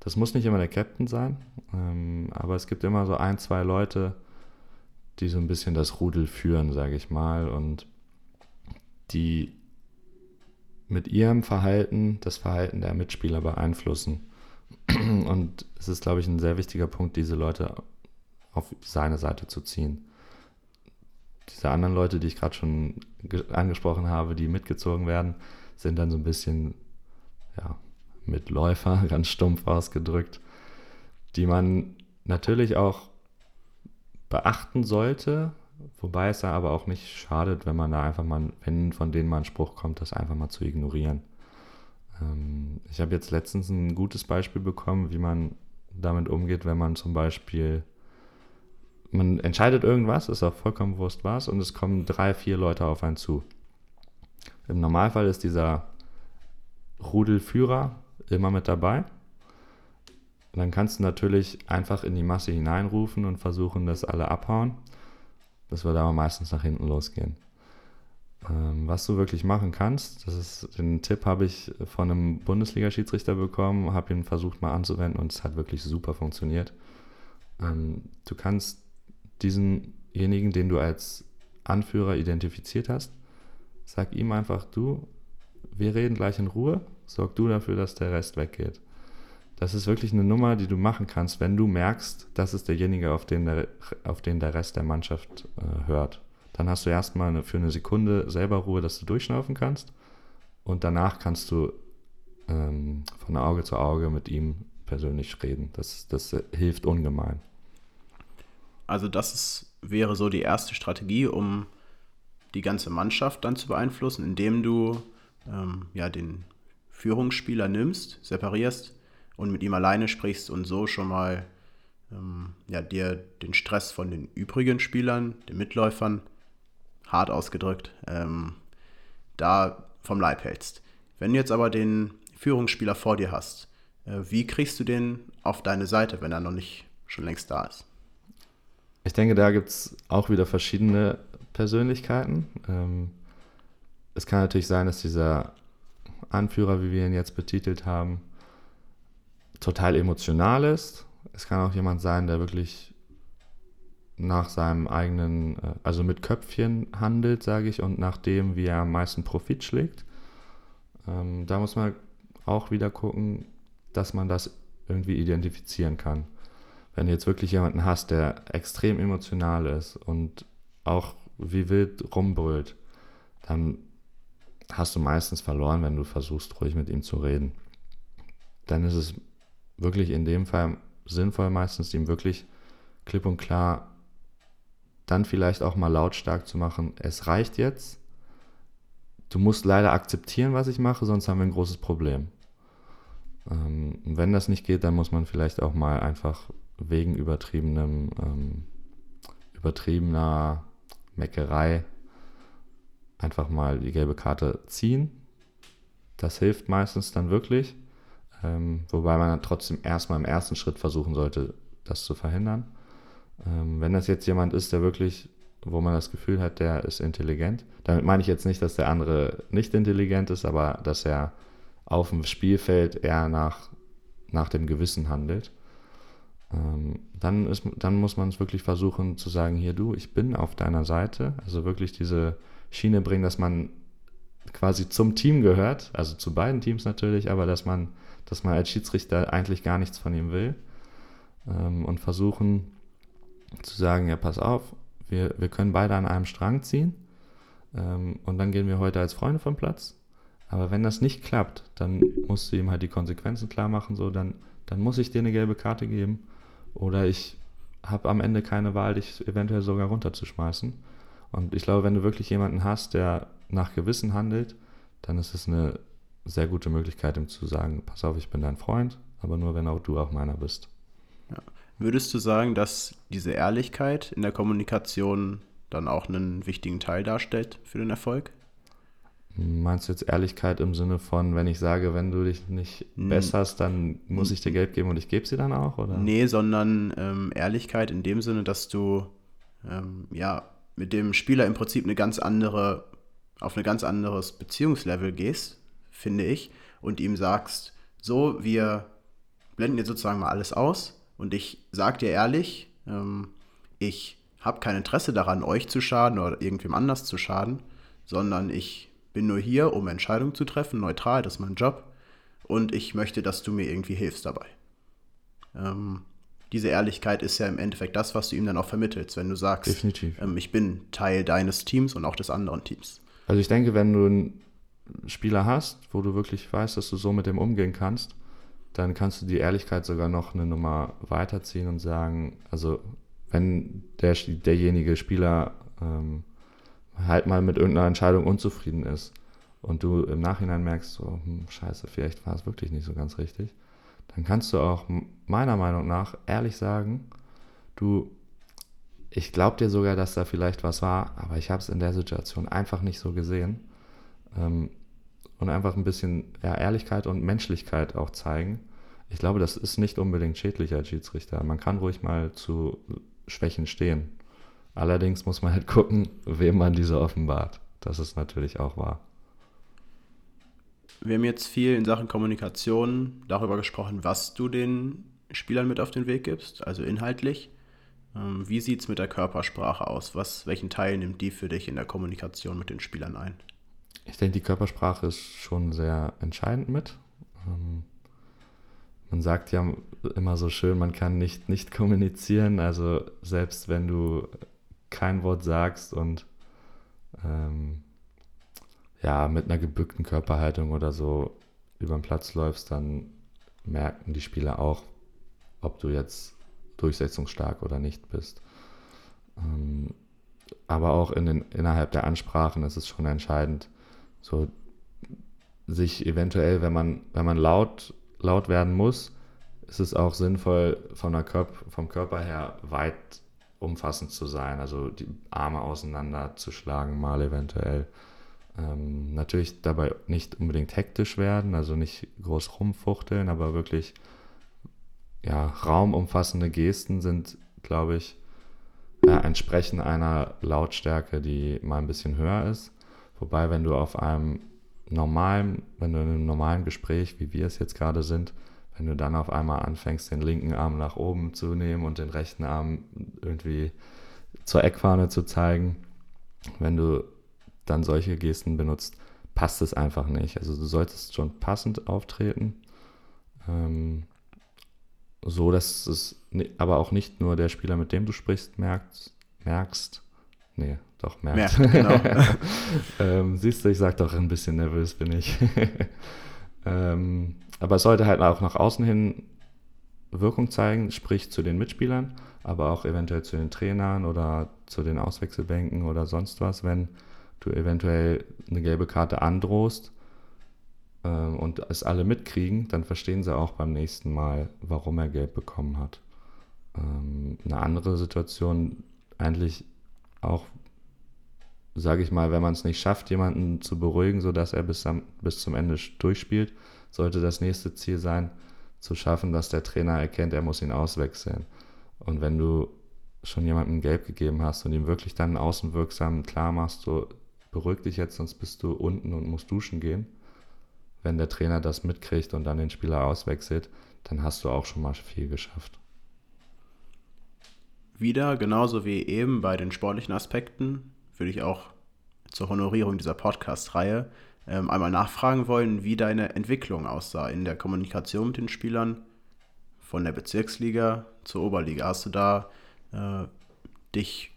S2: Das muss nicht immer der Captain sein, ähm, aber es gibt immer so ein, zwei Leute, die so ein bisschen das Rudel führen, sage ich mal, und die mit ihrem Verhalten das Verhalten der Mitspieler beeinflussen. Und es ist, glaube ich, ein sehr wichtiger Punkt, diese Leute auf seine Seite zu ziehen. diese anderen Leute, die ich gerade schon angesprochen habe, die mitgezogen werden, sind dann so ein bisschen ja, Mitläufer, ganz stumpf ausgedrückt, die man natürlich auch beachten sollte, wobei es da aber auch nicht schadet, wenn man da einfach mal, wenn von denen mal ein Spruch kommt, das einfach mal zu ignorieren. Ähm, ich habe jetzt letztens ein gutes Beispiel bekommen, wie man damit umgeht, wenn man zum Beispiel, man entscheidet irgendwas, ist auch vollkommen wurscht was, und es kommen drei, vier Leute auf einen zu. Im Normalfall ist dieser Rudelführer immer mit dabei. Dann kannst du natürlich einfach in die Masse hineinrufen und versuchen, dass alle abhauen. Das wird aber meistens nach hinten losgehen. Ähm, was du wirklich machen kannst, das ist, den Tipp habe ich von einem Bundesliga-Schiedsrichter bekommen, habe ihn versucht mal anzuwenden und es hat wirklich super funktioniert. Ähm, du kannst diesenjenigen, den du als Anführer identifiziert hast, sag ihm einfach, du, wir reden gleich in Ruhe, sorg du dafür, dass der Rest weggeht. Das ist wirklich eine Nummer, die du machen kannst, wenn du merkst, das ist derjenige, auf den der, auf den der Rest der Mannschaft äh, hört. Dann hast du erstmal eine, für eine Sekunde selber Ruhe, dass du durchschnaufen kannst. Und danach kannst du ähm, von Auge zu Auge mit ihm persönlich reden. Das, das hilft ungemein.
S1: Also das ist, wäre so die erste Strategie, um die ganze Mannschaft dann zu beeinflussen, indem du ähm, ja, den Führungsspieler nimmst, separierst und mit ihm alleine sprichst und so schon mal ähm, ja, dir den Stress von den übrigen Spielern, den Mitläufern, hart ausgedrückt, ähm, da vom Leib hältst. Wenn du jetzt aber den Führungsspieler vor dir hast, äh, wie kriegst du den auf deine Seite, wenn er noch nicht schon längst da ist?
S2: Ich denke, da gibt es auch wieder verschiedene Persönlichkeiten. Ähm, es kann natürlich sein, dass dieser Anführer, wie wir ihn jetzt betitelt haben, total emotional ist. Es kann auch jemand sein, der wirklich nach seinem eigenen, äh, also mit Köpfchen handelt, sage ich, und nach dem, wie er am meisten Profit schlägt. Ähm, da muss man auch wieder gucken, dass man das irgendwie identifizieren kann. Wenn du jetzt wirklich jemanden hast, der extrem emotional ist und auch wie wild rumbrüllt, dann hast du meistens verloren, wenn du versuchst, ruhig mit ihm zu reden. Dann ist es wirklich in dem Fall sinnvoll, meistens ihm wirklich klipp und klar dann vielleicht auch mal lautstark zu machen, es reicht jetzt, du musst leider akzeptieren, was ich mache, sonst haben wir ein großes Problem. Ähm, wenn das nicht geht, dann muss man vielleicht auch mal einfach wegen übertriebenem, ähm, übertriebener Meckerei einfach mal die gelbe Karte ziehen. Das hilft meistens dann wirklich, ähm, wobei man dann trotzdem erstmal im ersten Schritt versuchen sollte, das zu verhindern. Ähm, wenn das jetzt jemand ist, der wirklich, wo man das Gefühl hat, der ist intelligent, damit meine ich jetzt nicht, dass der andere nicht intelligent ist, aber dass er auf dem Spielfeld eher nach, nach dem Gewissen handelt. Ähm, dann, ist, dann muss man es wirklich versuchen zu sagen, hier du, ich bin auf deiner Seite. Also wirklich diese Schiene bringen, dass man quasi zum Team gehört, also zu beiden Teams natürlich, aber dass man, dass man als Schiedsrichter eigentlich gar nichts von ihm will ähm, und versuchen zu sagen, ja, pass auf, wir, wir können beide an einem Strang ziehen ähm, und dann gehen wir heute als Freunde vom Platz. Aber wenn das nicht klappt, dann musst du ihm halt die Konsequenzen klar machen, so, dann, dann muss ich dir eine gelbe Karte geben oder ich habe am Ende keine Wahl, dich eventuell sogar runterzuschmeißen. Und ich glaube, wenn du wirklich jemanden hast, der nach Gewissen handelt, dann ist es eine sehr gute Möglichkeit, ihm zu sagen, pass auf, ich bin dein Freund, aber nur wenn auch du auch meiner bist.
S1: Ja. Würdest du sagen, dass diese Ehrlichkeit in der Kommunikation dann auch einen wichtigen Teil darstellt für den Erfolg?
S2: Meinst du jetzt Ehrlichkeit im Sinne von, wenn ich sage, wenn du dich nicht besserst, dann muss ich dir Geld geben und ich gebe sie dann auch? Oder?
S1: Nee, sondern ähm, Ehrlichkeit in dem Sinne, dass du ähm, ja mit dem Spieler im Prinzip eine ganz andere, auf ein ganz anderes Beziehungslevel gehst, finde ich, und ihm sagst, so, wir blenden jetzt sozusagen mal alles aus und ich sage dir ehrlich, ähm, ich habe kein Interesse daran, euch zu schaden oder irgendwem anders zu schaden, sondern ich bin nur hier, um Entscheidungen zu treffen, neutral, das ist mein Job. Und ich möchte, dass du mir irgendwie hilfst dabei. Ähm, diese Ehrlichkeit ist ja im Endeffekt das, was du ihm dann auch vermittelst, wenn du sagst, ähm, ich bin Teil deines Teams und auch des anderen Teams.
S2: Also ich denke, wenn du einen Spieler hast, wo du wirklich weißt, dass du so mit dem umgehen kannst, dann kannst du die Ehrlichkeit sogar noch eine Nummer weiterziehen und sagen, also wenn der, derjenige Spieler ähm, halt mal mit irgendeiner Entscheidung unzufrieden ist und du im Nachhinein merkst, so, hm, scheiße, vielleicht war es wirklich nicht so ganz richtig, dann kannst du auch meiner Meinung nach ehrlich sagen, du, ich glaube dir sogar, dass da vielleicht was war, aber ich habe es in der Situation einfach nicht so gesehen. Ähm, und einfach ein bisschen ja, Ehrlichkeit und Menschlichkeit auch zeigen. Ich glaube, das ist nicht unbedingt schädlich als Schiedsrichter. Man kann ruhig mal zu Schwächen stehen. Allerdings muss man halt gucken, wem man diese offenbart. Das ist natürlich auch wahr.
S1: Wir haben jetzt viel in Sachen Kommunikation darüber gesprochen, was du den Spielern mit auf den Weg gibst, also inhaltlich. Ähm, wie sieht es mit der Körpersprache aus? Was, welchen Teil nimmt die für dich in der Kommunikation mit den Spielern ein?
S2: Ich denke, die Körpersprache ist schon sehr entscheidend mit. Ähm, man sagt ja immer so schön, man kann nicht nicht kommunizieren. Also selbst wenn du kein Wort sagst und ähm, ja, mit einer gebückten Körperhaltung oder so über den Platz läufst, dann merken die Spieler auch, ob du jetzt durchsetzungsstark oder nicht bist. Ähm, aber auch in den, innerhalb der Ansprachen ist es schon entscheidend, so sich eventuell, wenn man, wenn man laut, laut werden muss, ist es auch sinnvoll, von der Körp vom Körper her weit umfassend zu sein, also die Arme auseinanderzuschlagen, mal eventuell. Ähm, natürlich dabei nicht unbedingt hektisch werden, also nicht groß rumfuchteln, aber wirklich ja, raumumfassende Gesten sind, glaube ich, ja, entsprechen einer Lautstärke, die mal ein bisschen höher ist. Wobei, wenn du auf einem normalen, wenn du in einem normalen Gespräch, wie wir es jetzt gerade sind, wenn du dann auf einmal anfängst, den linken Arm nach oben zu nehmen und den rechten Arm irgendwie zur Eckfahne zu zeigen, wenn du dann solche Gesten benutzt, passt es einfach nicht. Also du solltest schon passend auftreten, ähm, so dass es aber auch nicht nur der Spieler, mit dem du sprichst, merkt, merkst, nee, doch, merkt. merkt genau. ähm, siehst du, ich sag doch, ein bisschen nervös bin ich. ähm, aber es sollte halt auch nach außen hin Wirkung zeigen, sprich zu den Mitspielern, aber auch eventuell zu den Trainern oder zu den Auswechselbänken oder sonst was, wenn du eventuell eine gelbe Karte androhst ähm, und es alle mitkriegen, dann verstehen sie auch beim nächsten Mal, warum er gelb bekommen hat. Ähm, eine andere Situation, eigentlich auch sage ich mal, wenn man es nicht schafft, jemanden zu beruhigen, sodass er bis, am, bis zum Ende durchspielt, sollte das nächste Ziel sein, zu schaffen, dass der Trainer erkennt, er muss ihn auswechseln. Und wenn du schon jemandem Gelb gegeben hast und ihm wirklich dann außenwirksam klar machst, so beruhig dich jetzt, sonst bist du unten und musst duschen gehen. Wenn der Trainer das mitkriegt und dann den Spieler auswechselt, dann hast du auch schon mal viel geschafft.
S1: Wieder, genauso wie eben bei den sportlichen Aspekten, würde ich auch zur Honorierung dieser Podcast-Reihe ähm, einmal nachfragen wollen, wie deine Entwicklung aussah in der Kommunikation mit den Spielern von der Bezirksliga zur Oberliga. Hast du da äh, dich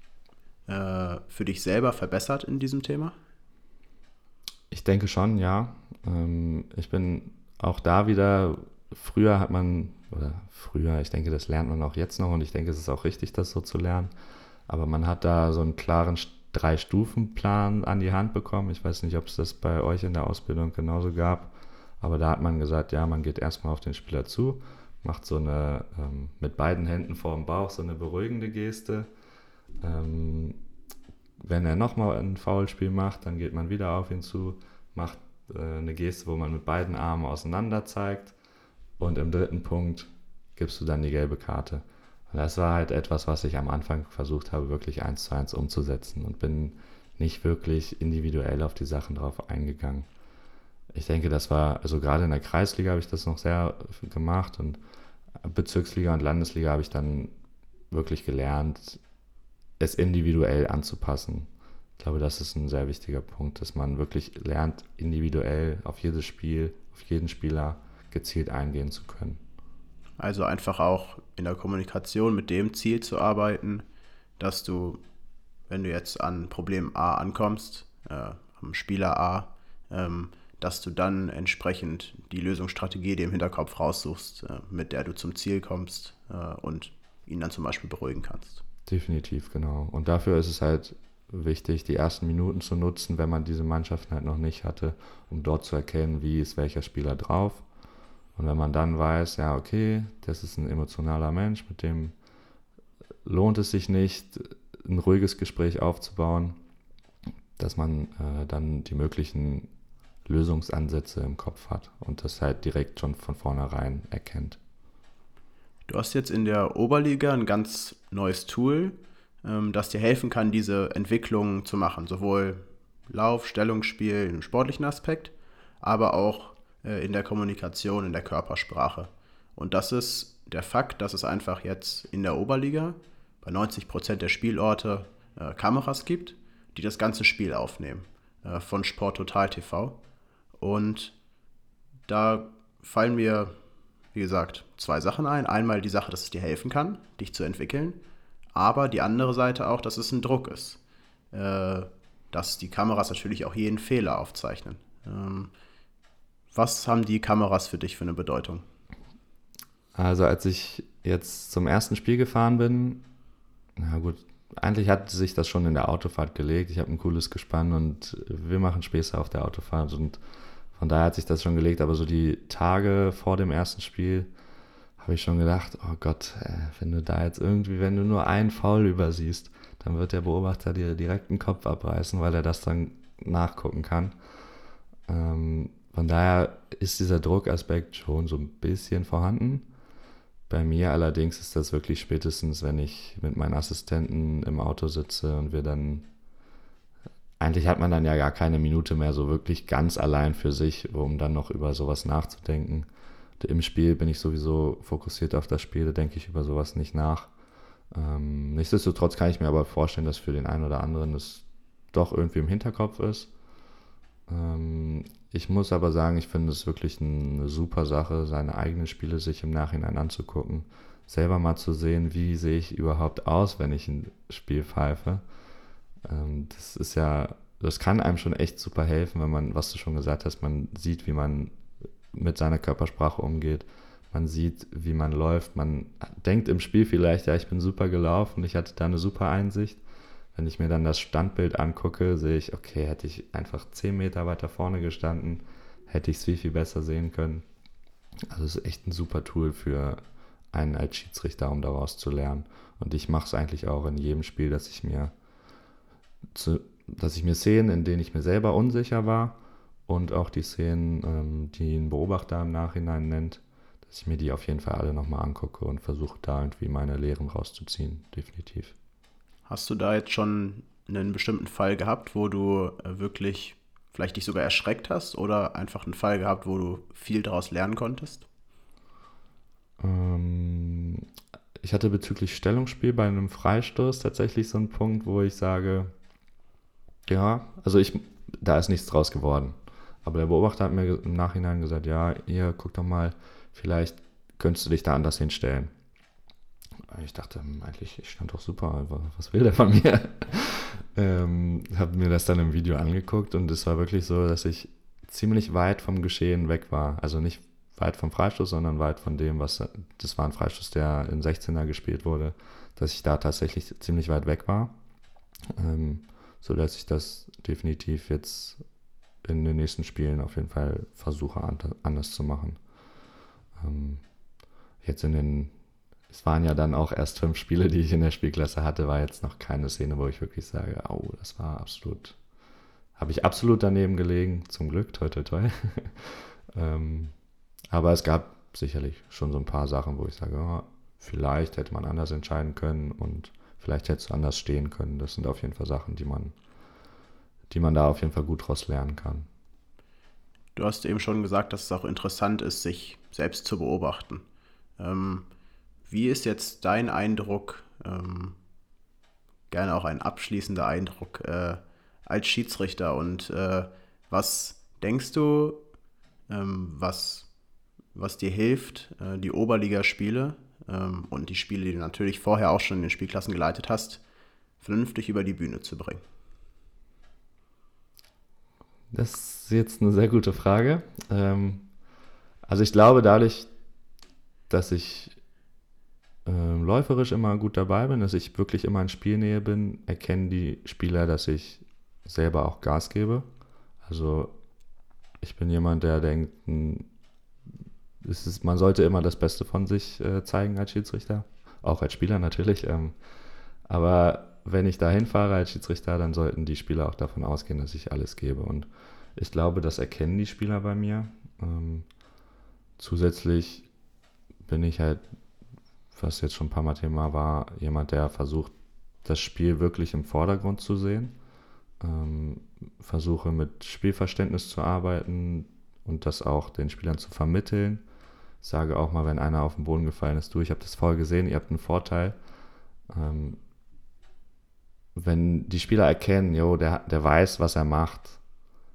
S1: äh, für dich selber verbessert in diesem Thema?
S2: Ich denke schon, ja. Ähm, ich bin auch da wieder, früher hat man, oder früher, ich denke, das lernt man auch jetzt noch und ich denke, es ist auch richtig, das so zu lernen. Aber man hat da so einen klaren Drei-Stufen-Plan an die Hand bekommen. Ich weiß nicht, ob es das bei euch in der Ausbildung genauso gab, aber da hat man gesagt, ja, man geht erstmal auf den Spieler zu, macht so eine ähm, mit beiden Händen vor dem Bauch so eine beruhigende Geste. Ähm, wenn er nochmal ein Foulspiel macht, dann geht man wieder auf ihn zu, macht äh, eine Geste, wo man mit beiden Armen auseinander zeigt und im dritten Punkt gibst du dann die gelbe Karte. Und das war halt etwas, was ich am Anfang versucht habe, wirklich eins zu eins umzusetzen und bin nicht wirklich individuell auf die Sachen drauf eingegangen. Ich denke, das war, also gerade in der Kreisliga habe ich das noch sehr gemacht und Bezirksliga und Landesliga habe ich dann wirklich gelernt, es individuell anzupassen. Ich glaube, das ist ein sehr wichtiger Punkt, dass man wirklich lernt, individuell auf jedes Spiel, auf jeden Spieler gezielt eingehen zu können.
S1: Also einfach auch in der Kommunikation mit dem Ziel zu arbeiten, dass du, wenn du jetzt an Problem A ankommst, äh, am Spieler A, ähm, dass du dann entsprechend die Lösungsstrategie dir im Hinterkopf raussuchst, äh, mit der du zum Ziel kommst äh, und ihn dann zum Beispiel beruhigen kannst.
S2: Definitiv, genau. Und dafür ist es halt wichtig, die ersten Minuten zu nutzen, wenn man diese Mannschaften halt noch nicht hatte, um dort zu erkennen, wie ist welcher Spieler drauf. Und wenn man dann weiß, ja, okay, das ist ein emotionaler Mensch, mit dem lohnt es sich nicht, ein ruhiges Gespräch aufzubauen, dass man äh, dann die möglichen Lösungsansätze im Kopf hat und das halt direkt schon von vornherein erkennt.
S1: Du hast jetzt in der Oberliga ein ganz neues Tool, ähm, das dir helfen kann, diese Entwicklung zu machen. Sowohl Lauf, Stellungsspiel im sportlichen Aspekt, aber auch äh, in der Kommunikation, in der Körpersprache. Und das ist der Fakt, dass es einfach jetzt in der Oberliga bei 90 Prozent der Spielorte äh, Kameras gibt, die das ganze Spiel aufnehmen. Äh, von Sport Total TV. Und da fallen mir, wie gesagt, zwei Sachen ein. Einmal die Sache, dass es dir helfen kann, dich zu entwickeln. Aber die andere Seite auch, dass es ein Druck ist. Äh, dass die Kameras natürlich auch jeden Fehler aufzeichnen. Ähm, was haben die Kameras für dich für eine Bedeutung?
S2: Also als ich jetzt zum ersten Spiel gefahren bin, na gut, eigentlich hat sich das schon in der Autofahrt gelegt. Ich habe ein cooles Gespann und wir machen Späße auf der Autofahrt und von daher hat sich das schon gelegt, aber so die Tage vor dem ersten Spiel habe ich schon gedacht, oh Gott, äh, wenn du da jetzt irgendwie, wenn du nur einen Foul übersiehst, dann wird der Beobachter dir direkt den Kopf abreißen, weil er das dann nachgucken kann. Ähm, von daher ist dieser Druckaspekt schon so ein bisschen vorhanden. Bei mir allerdings ist das wirklich spätestens, wenn ich mit meinen Assistenten im Auto sitze und wir dann eigentlich hat man dann ja gar keine Minute mehr so wirklich ganz allein für sich, um dann noch über sowas nachzudenken. Im Spiel bin ich sowieso fokussiert auf das Spiel, da denke ich über sowas nicht nach. Ähm, nichtsdestotrotz kann ich mir aber vorstellen, dass für den einen oder anderen das doch irgendwie im Hinterkopf ist. Ähm, ich muss aber sagen, ich finde es wirklich eine super Sache, seine eigenen Spiele sich im Nachhinein anzugucken, selber mal zu sehen, wie sehe ich überhaupt aus, wenn ich ein Spiel pfeife ähm, das ist ja, das kann einem schon echt super helfen, wenn man, was du schon gesagt hast, man sieht, wie man mit seiner Körpersprache umgeht. Man sieht, wie man läuft. Man denkt im Spiel vielleicht, ja, ich bin super gelaufen, ich hatte da eine super Einsicht. Wenn ich mir dann das Standbild angucke, sehe ich, okay, hätte ich einfach 10 Meter weiter vorne gestanden, hätte ich es viel, viel besser sehen können. Also es ist echt ein super Tool für einen als Schiedsrichter, um daraus zu lernen. Und ich mache es eigentlich auch in jedem Spiel, dass ich mir zu, dass ich mir Szenen, in denen ich mir selber unsicher war und auch die Szenen, ähm, die ein Beobachter im Nachhinein nennt, dass ich mir die auf jeden Fall alle nochmal angucke und versuche da irgendwie meine Lehren rauszuziehen, definitiv.
S1: Hast du da jetzt schon einen bestimmten Fall gehabt, wo du äh, wirklich vielleicht dich sogar erschreckt hast oder einfach einen Fall gehabt, wo du viel daraus lernen konntest?
S2: Ähm, ich hatte bezüglich Stellungsspiel bei einem Freistoß tatsächlich so einen Punkt, wo ich sage, ja, also ich, da ist nichts draus geworden. Aber der Beobachter hat mir im Nachhinein gesagt, ja, hier, guck doch mal, vielleicht könntest du dich da anders hinstellen. Ich dachte, hm, eigentlich, ich stand doch super, was will der von mir? ähm, habe mir das dann im Video angeguckt und es war wirklich so, dass ich ziemlich weit vom Geschehen weg war. Also nicht weit vom Freistoß, sondern weit von dem, was, das war ein Freistoß, der in 16er gespielt wurde, dass ich da tatsächlich ziemlich weit weg war. Ähm, so dass ich das definitiv jetzt in den nächsten Spielen auf jeden Fall versuche anders zu machen. Ähm, jetzt in den, es waren ja dann auch erst fünf Spiele, die ich in der Spielklasse hatte, war jetzt noch keine Szene, wo ich wirklich sage, oh, das war absolut, habe ich absolut daneben gelegen, zum Glück, toi toi toi. ähm, aber es gab sicherlich schon so ein paar Sachen, wo ich sage, oh, vielleicht hätte man anders entscheiden können und vielleicht hätte es anders stehen können. Das sind auf jeden Fall Sachen, die man, die man da auf jeden Fall gut draus lernen kann.
S1: Du hast eben schon gesagt, dass es auch interessant ist, sich selbst zu beobachten. Ähm, wie ist jetzt dein Eindruck, ähm, gerne auch ein abschließender Eindruck äh, als Schiedsrichter und äh, was denkst du, ähm, was was dir hilft, äh, die Oberligaspiele ähm, und die Spiele, die du natürlich vorher auch schon in den Spielklassen geleitet hast, vernünftig über die Bühne zu bringen?
S2: Das ist jetzt eine sehr gute Frage. Ähm, also ich glaube, dadurch, dass ich äh, läuferisch immer gut dabei bin, dass ich wirklich immer in Spielnähe bin, erkennen die Spieler, dass ich selber auch Gas gebe. Also ich bin jemand, der denkt, hm, ist, man sollte immer das Beste von sich äh, zeigen als Schiedsrichter, auch als Spieler natürlich. Ähm, aber wenn ich da hinfahre als Schiedsrichter, dann sollten die Spieler auch davon ausgehen, dass ich alles gebe. Und ich glaube, das erkennen die Spieler bei mir. Ähm, zusätzlich bin ich halt, was jetzt schon ein paar Mal Thema war, jemand, der versucht, das Spiel wirklich im Vordergrund zu sehen. Ähm, versuche mit Spielverständnis zu arbeiten und das auch den Spielern zu vermitteln. Sage auch mal, wenn einer auf den Boden gefallen ist, du, ich habe das voll gesehen, ihr habt einen Vorteil. Ähm, wenn die Spieler erkennen, jo, der, der weiß, was er macht,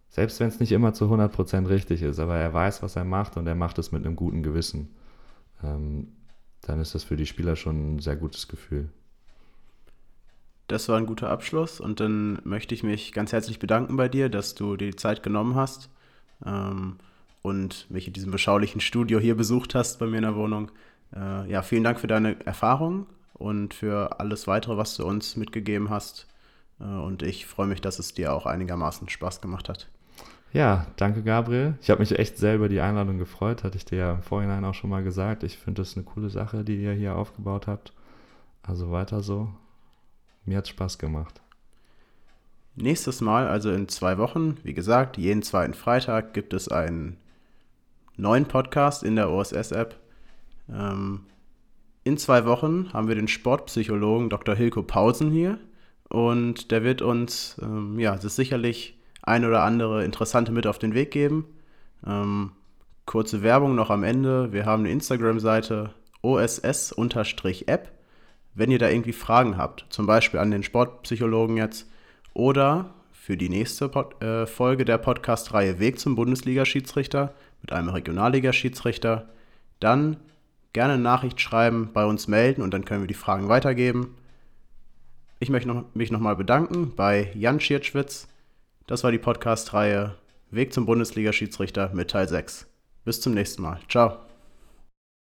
S2: selbst wenn es nicht immer zu 100% richtig ist, aber er weiß, was er macht und er macht es mit einem guten Gewissen, ähm, dann ist das für die Spieler schon ein sehr gutes Gefühl.
S1: Das war ein guter Abschluss und dann möchte ich mich ganz herzlich bedanken bei dir, dass du dir die Zeit genommen hast ähm, und mich in diesem beschaulichen Studio hier besucht hast bei mir in der Wohnung. Äh, ja, vielen Dank für deine Erfahrung und für alles weitere, was du uns mitgegeben hast. Äh, und ich freue mich, dass es dir auch einigermaßen Spaß gemacht hat.
S2: Ja, danke Gabriel. Ich habe mich echt sehr über die Einladung gefreut, hatte ich dir ja im Vorhinein auch schon mal gesagt. Ich finde das eine coole Sache, die ihr hier aufgebaut habt. Also weiter so. Mir hat Spaß gemacht.
S1: Nächstes Mal, also in zwei Wochen, wie gesagt, jeden zweiten Freitag gibt es einen neuen Podcast in der OSS-App. Ähm, in zwei Wochen haben wir den Sportpsychologen Dr. Hilko Pausen hier und der wird uns, ähm, ja, das sicherlich ein oder andere interessante mit auf den Weg geben. Ähm, kurze Werbung noch am Ende. Wir haben eine Instagram-Seite oss-app. Wenn ihr da irgendwie Fragen habt, zum Beispiel an den Sportpsychologen jetzt oder für die nächste Pod äh, Folge der Podcast-Reihe Weg zum Bundesliga-Schiedsrichter mit einem Regionalliga-Schiedsrichter, dann gerne Nachricht schreiben, bei uns melden und dann können wir die Fragen weitergeben. Ich möchte noch, mich nochmal bedanken bei Jan Schiertschwitz, das war die Podcast-Reihe Weg zum Bundesliga-Schiedsrichter mit Teil 6. Bis zum nächsten Mal. Ciao.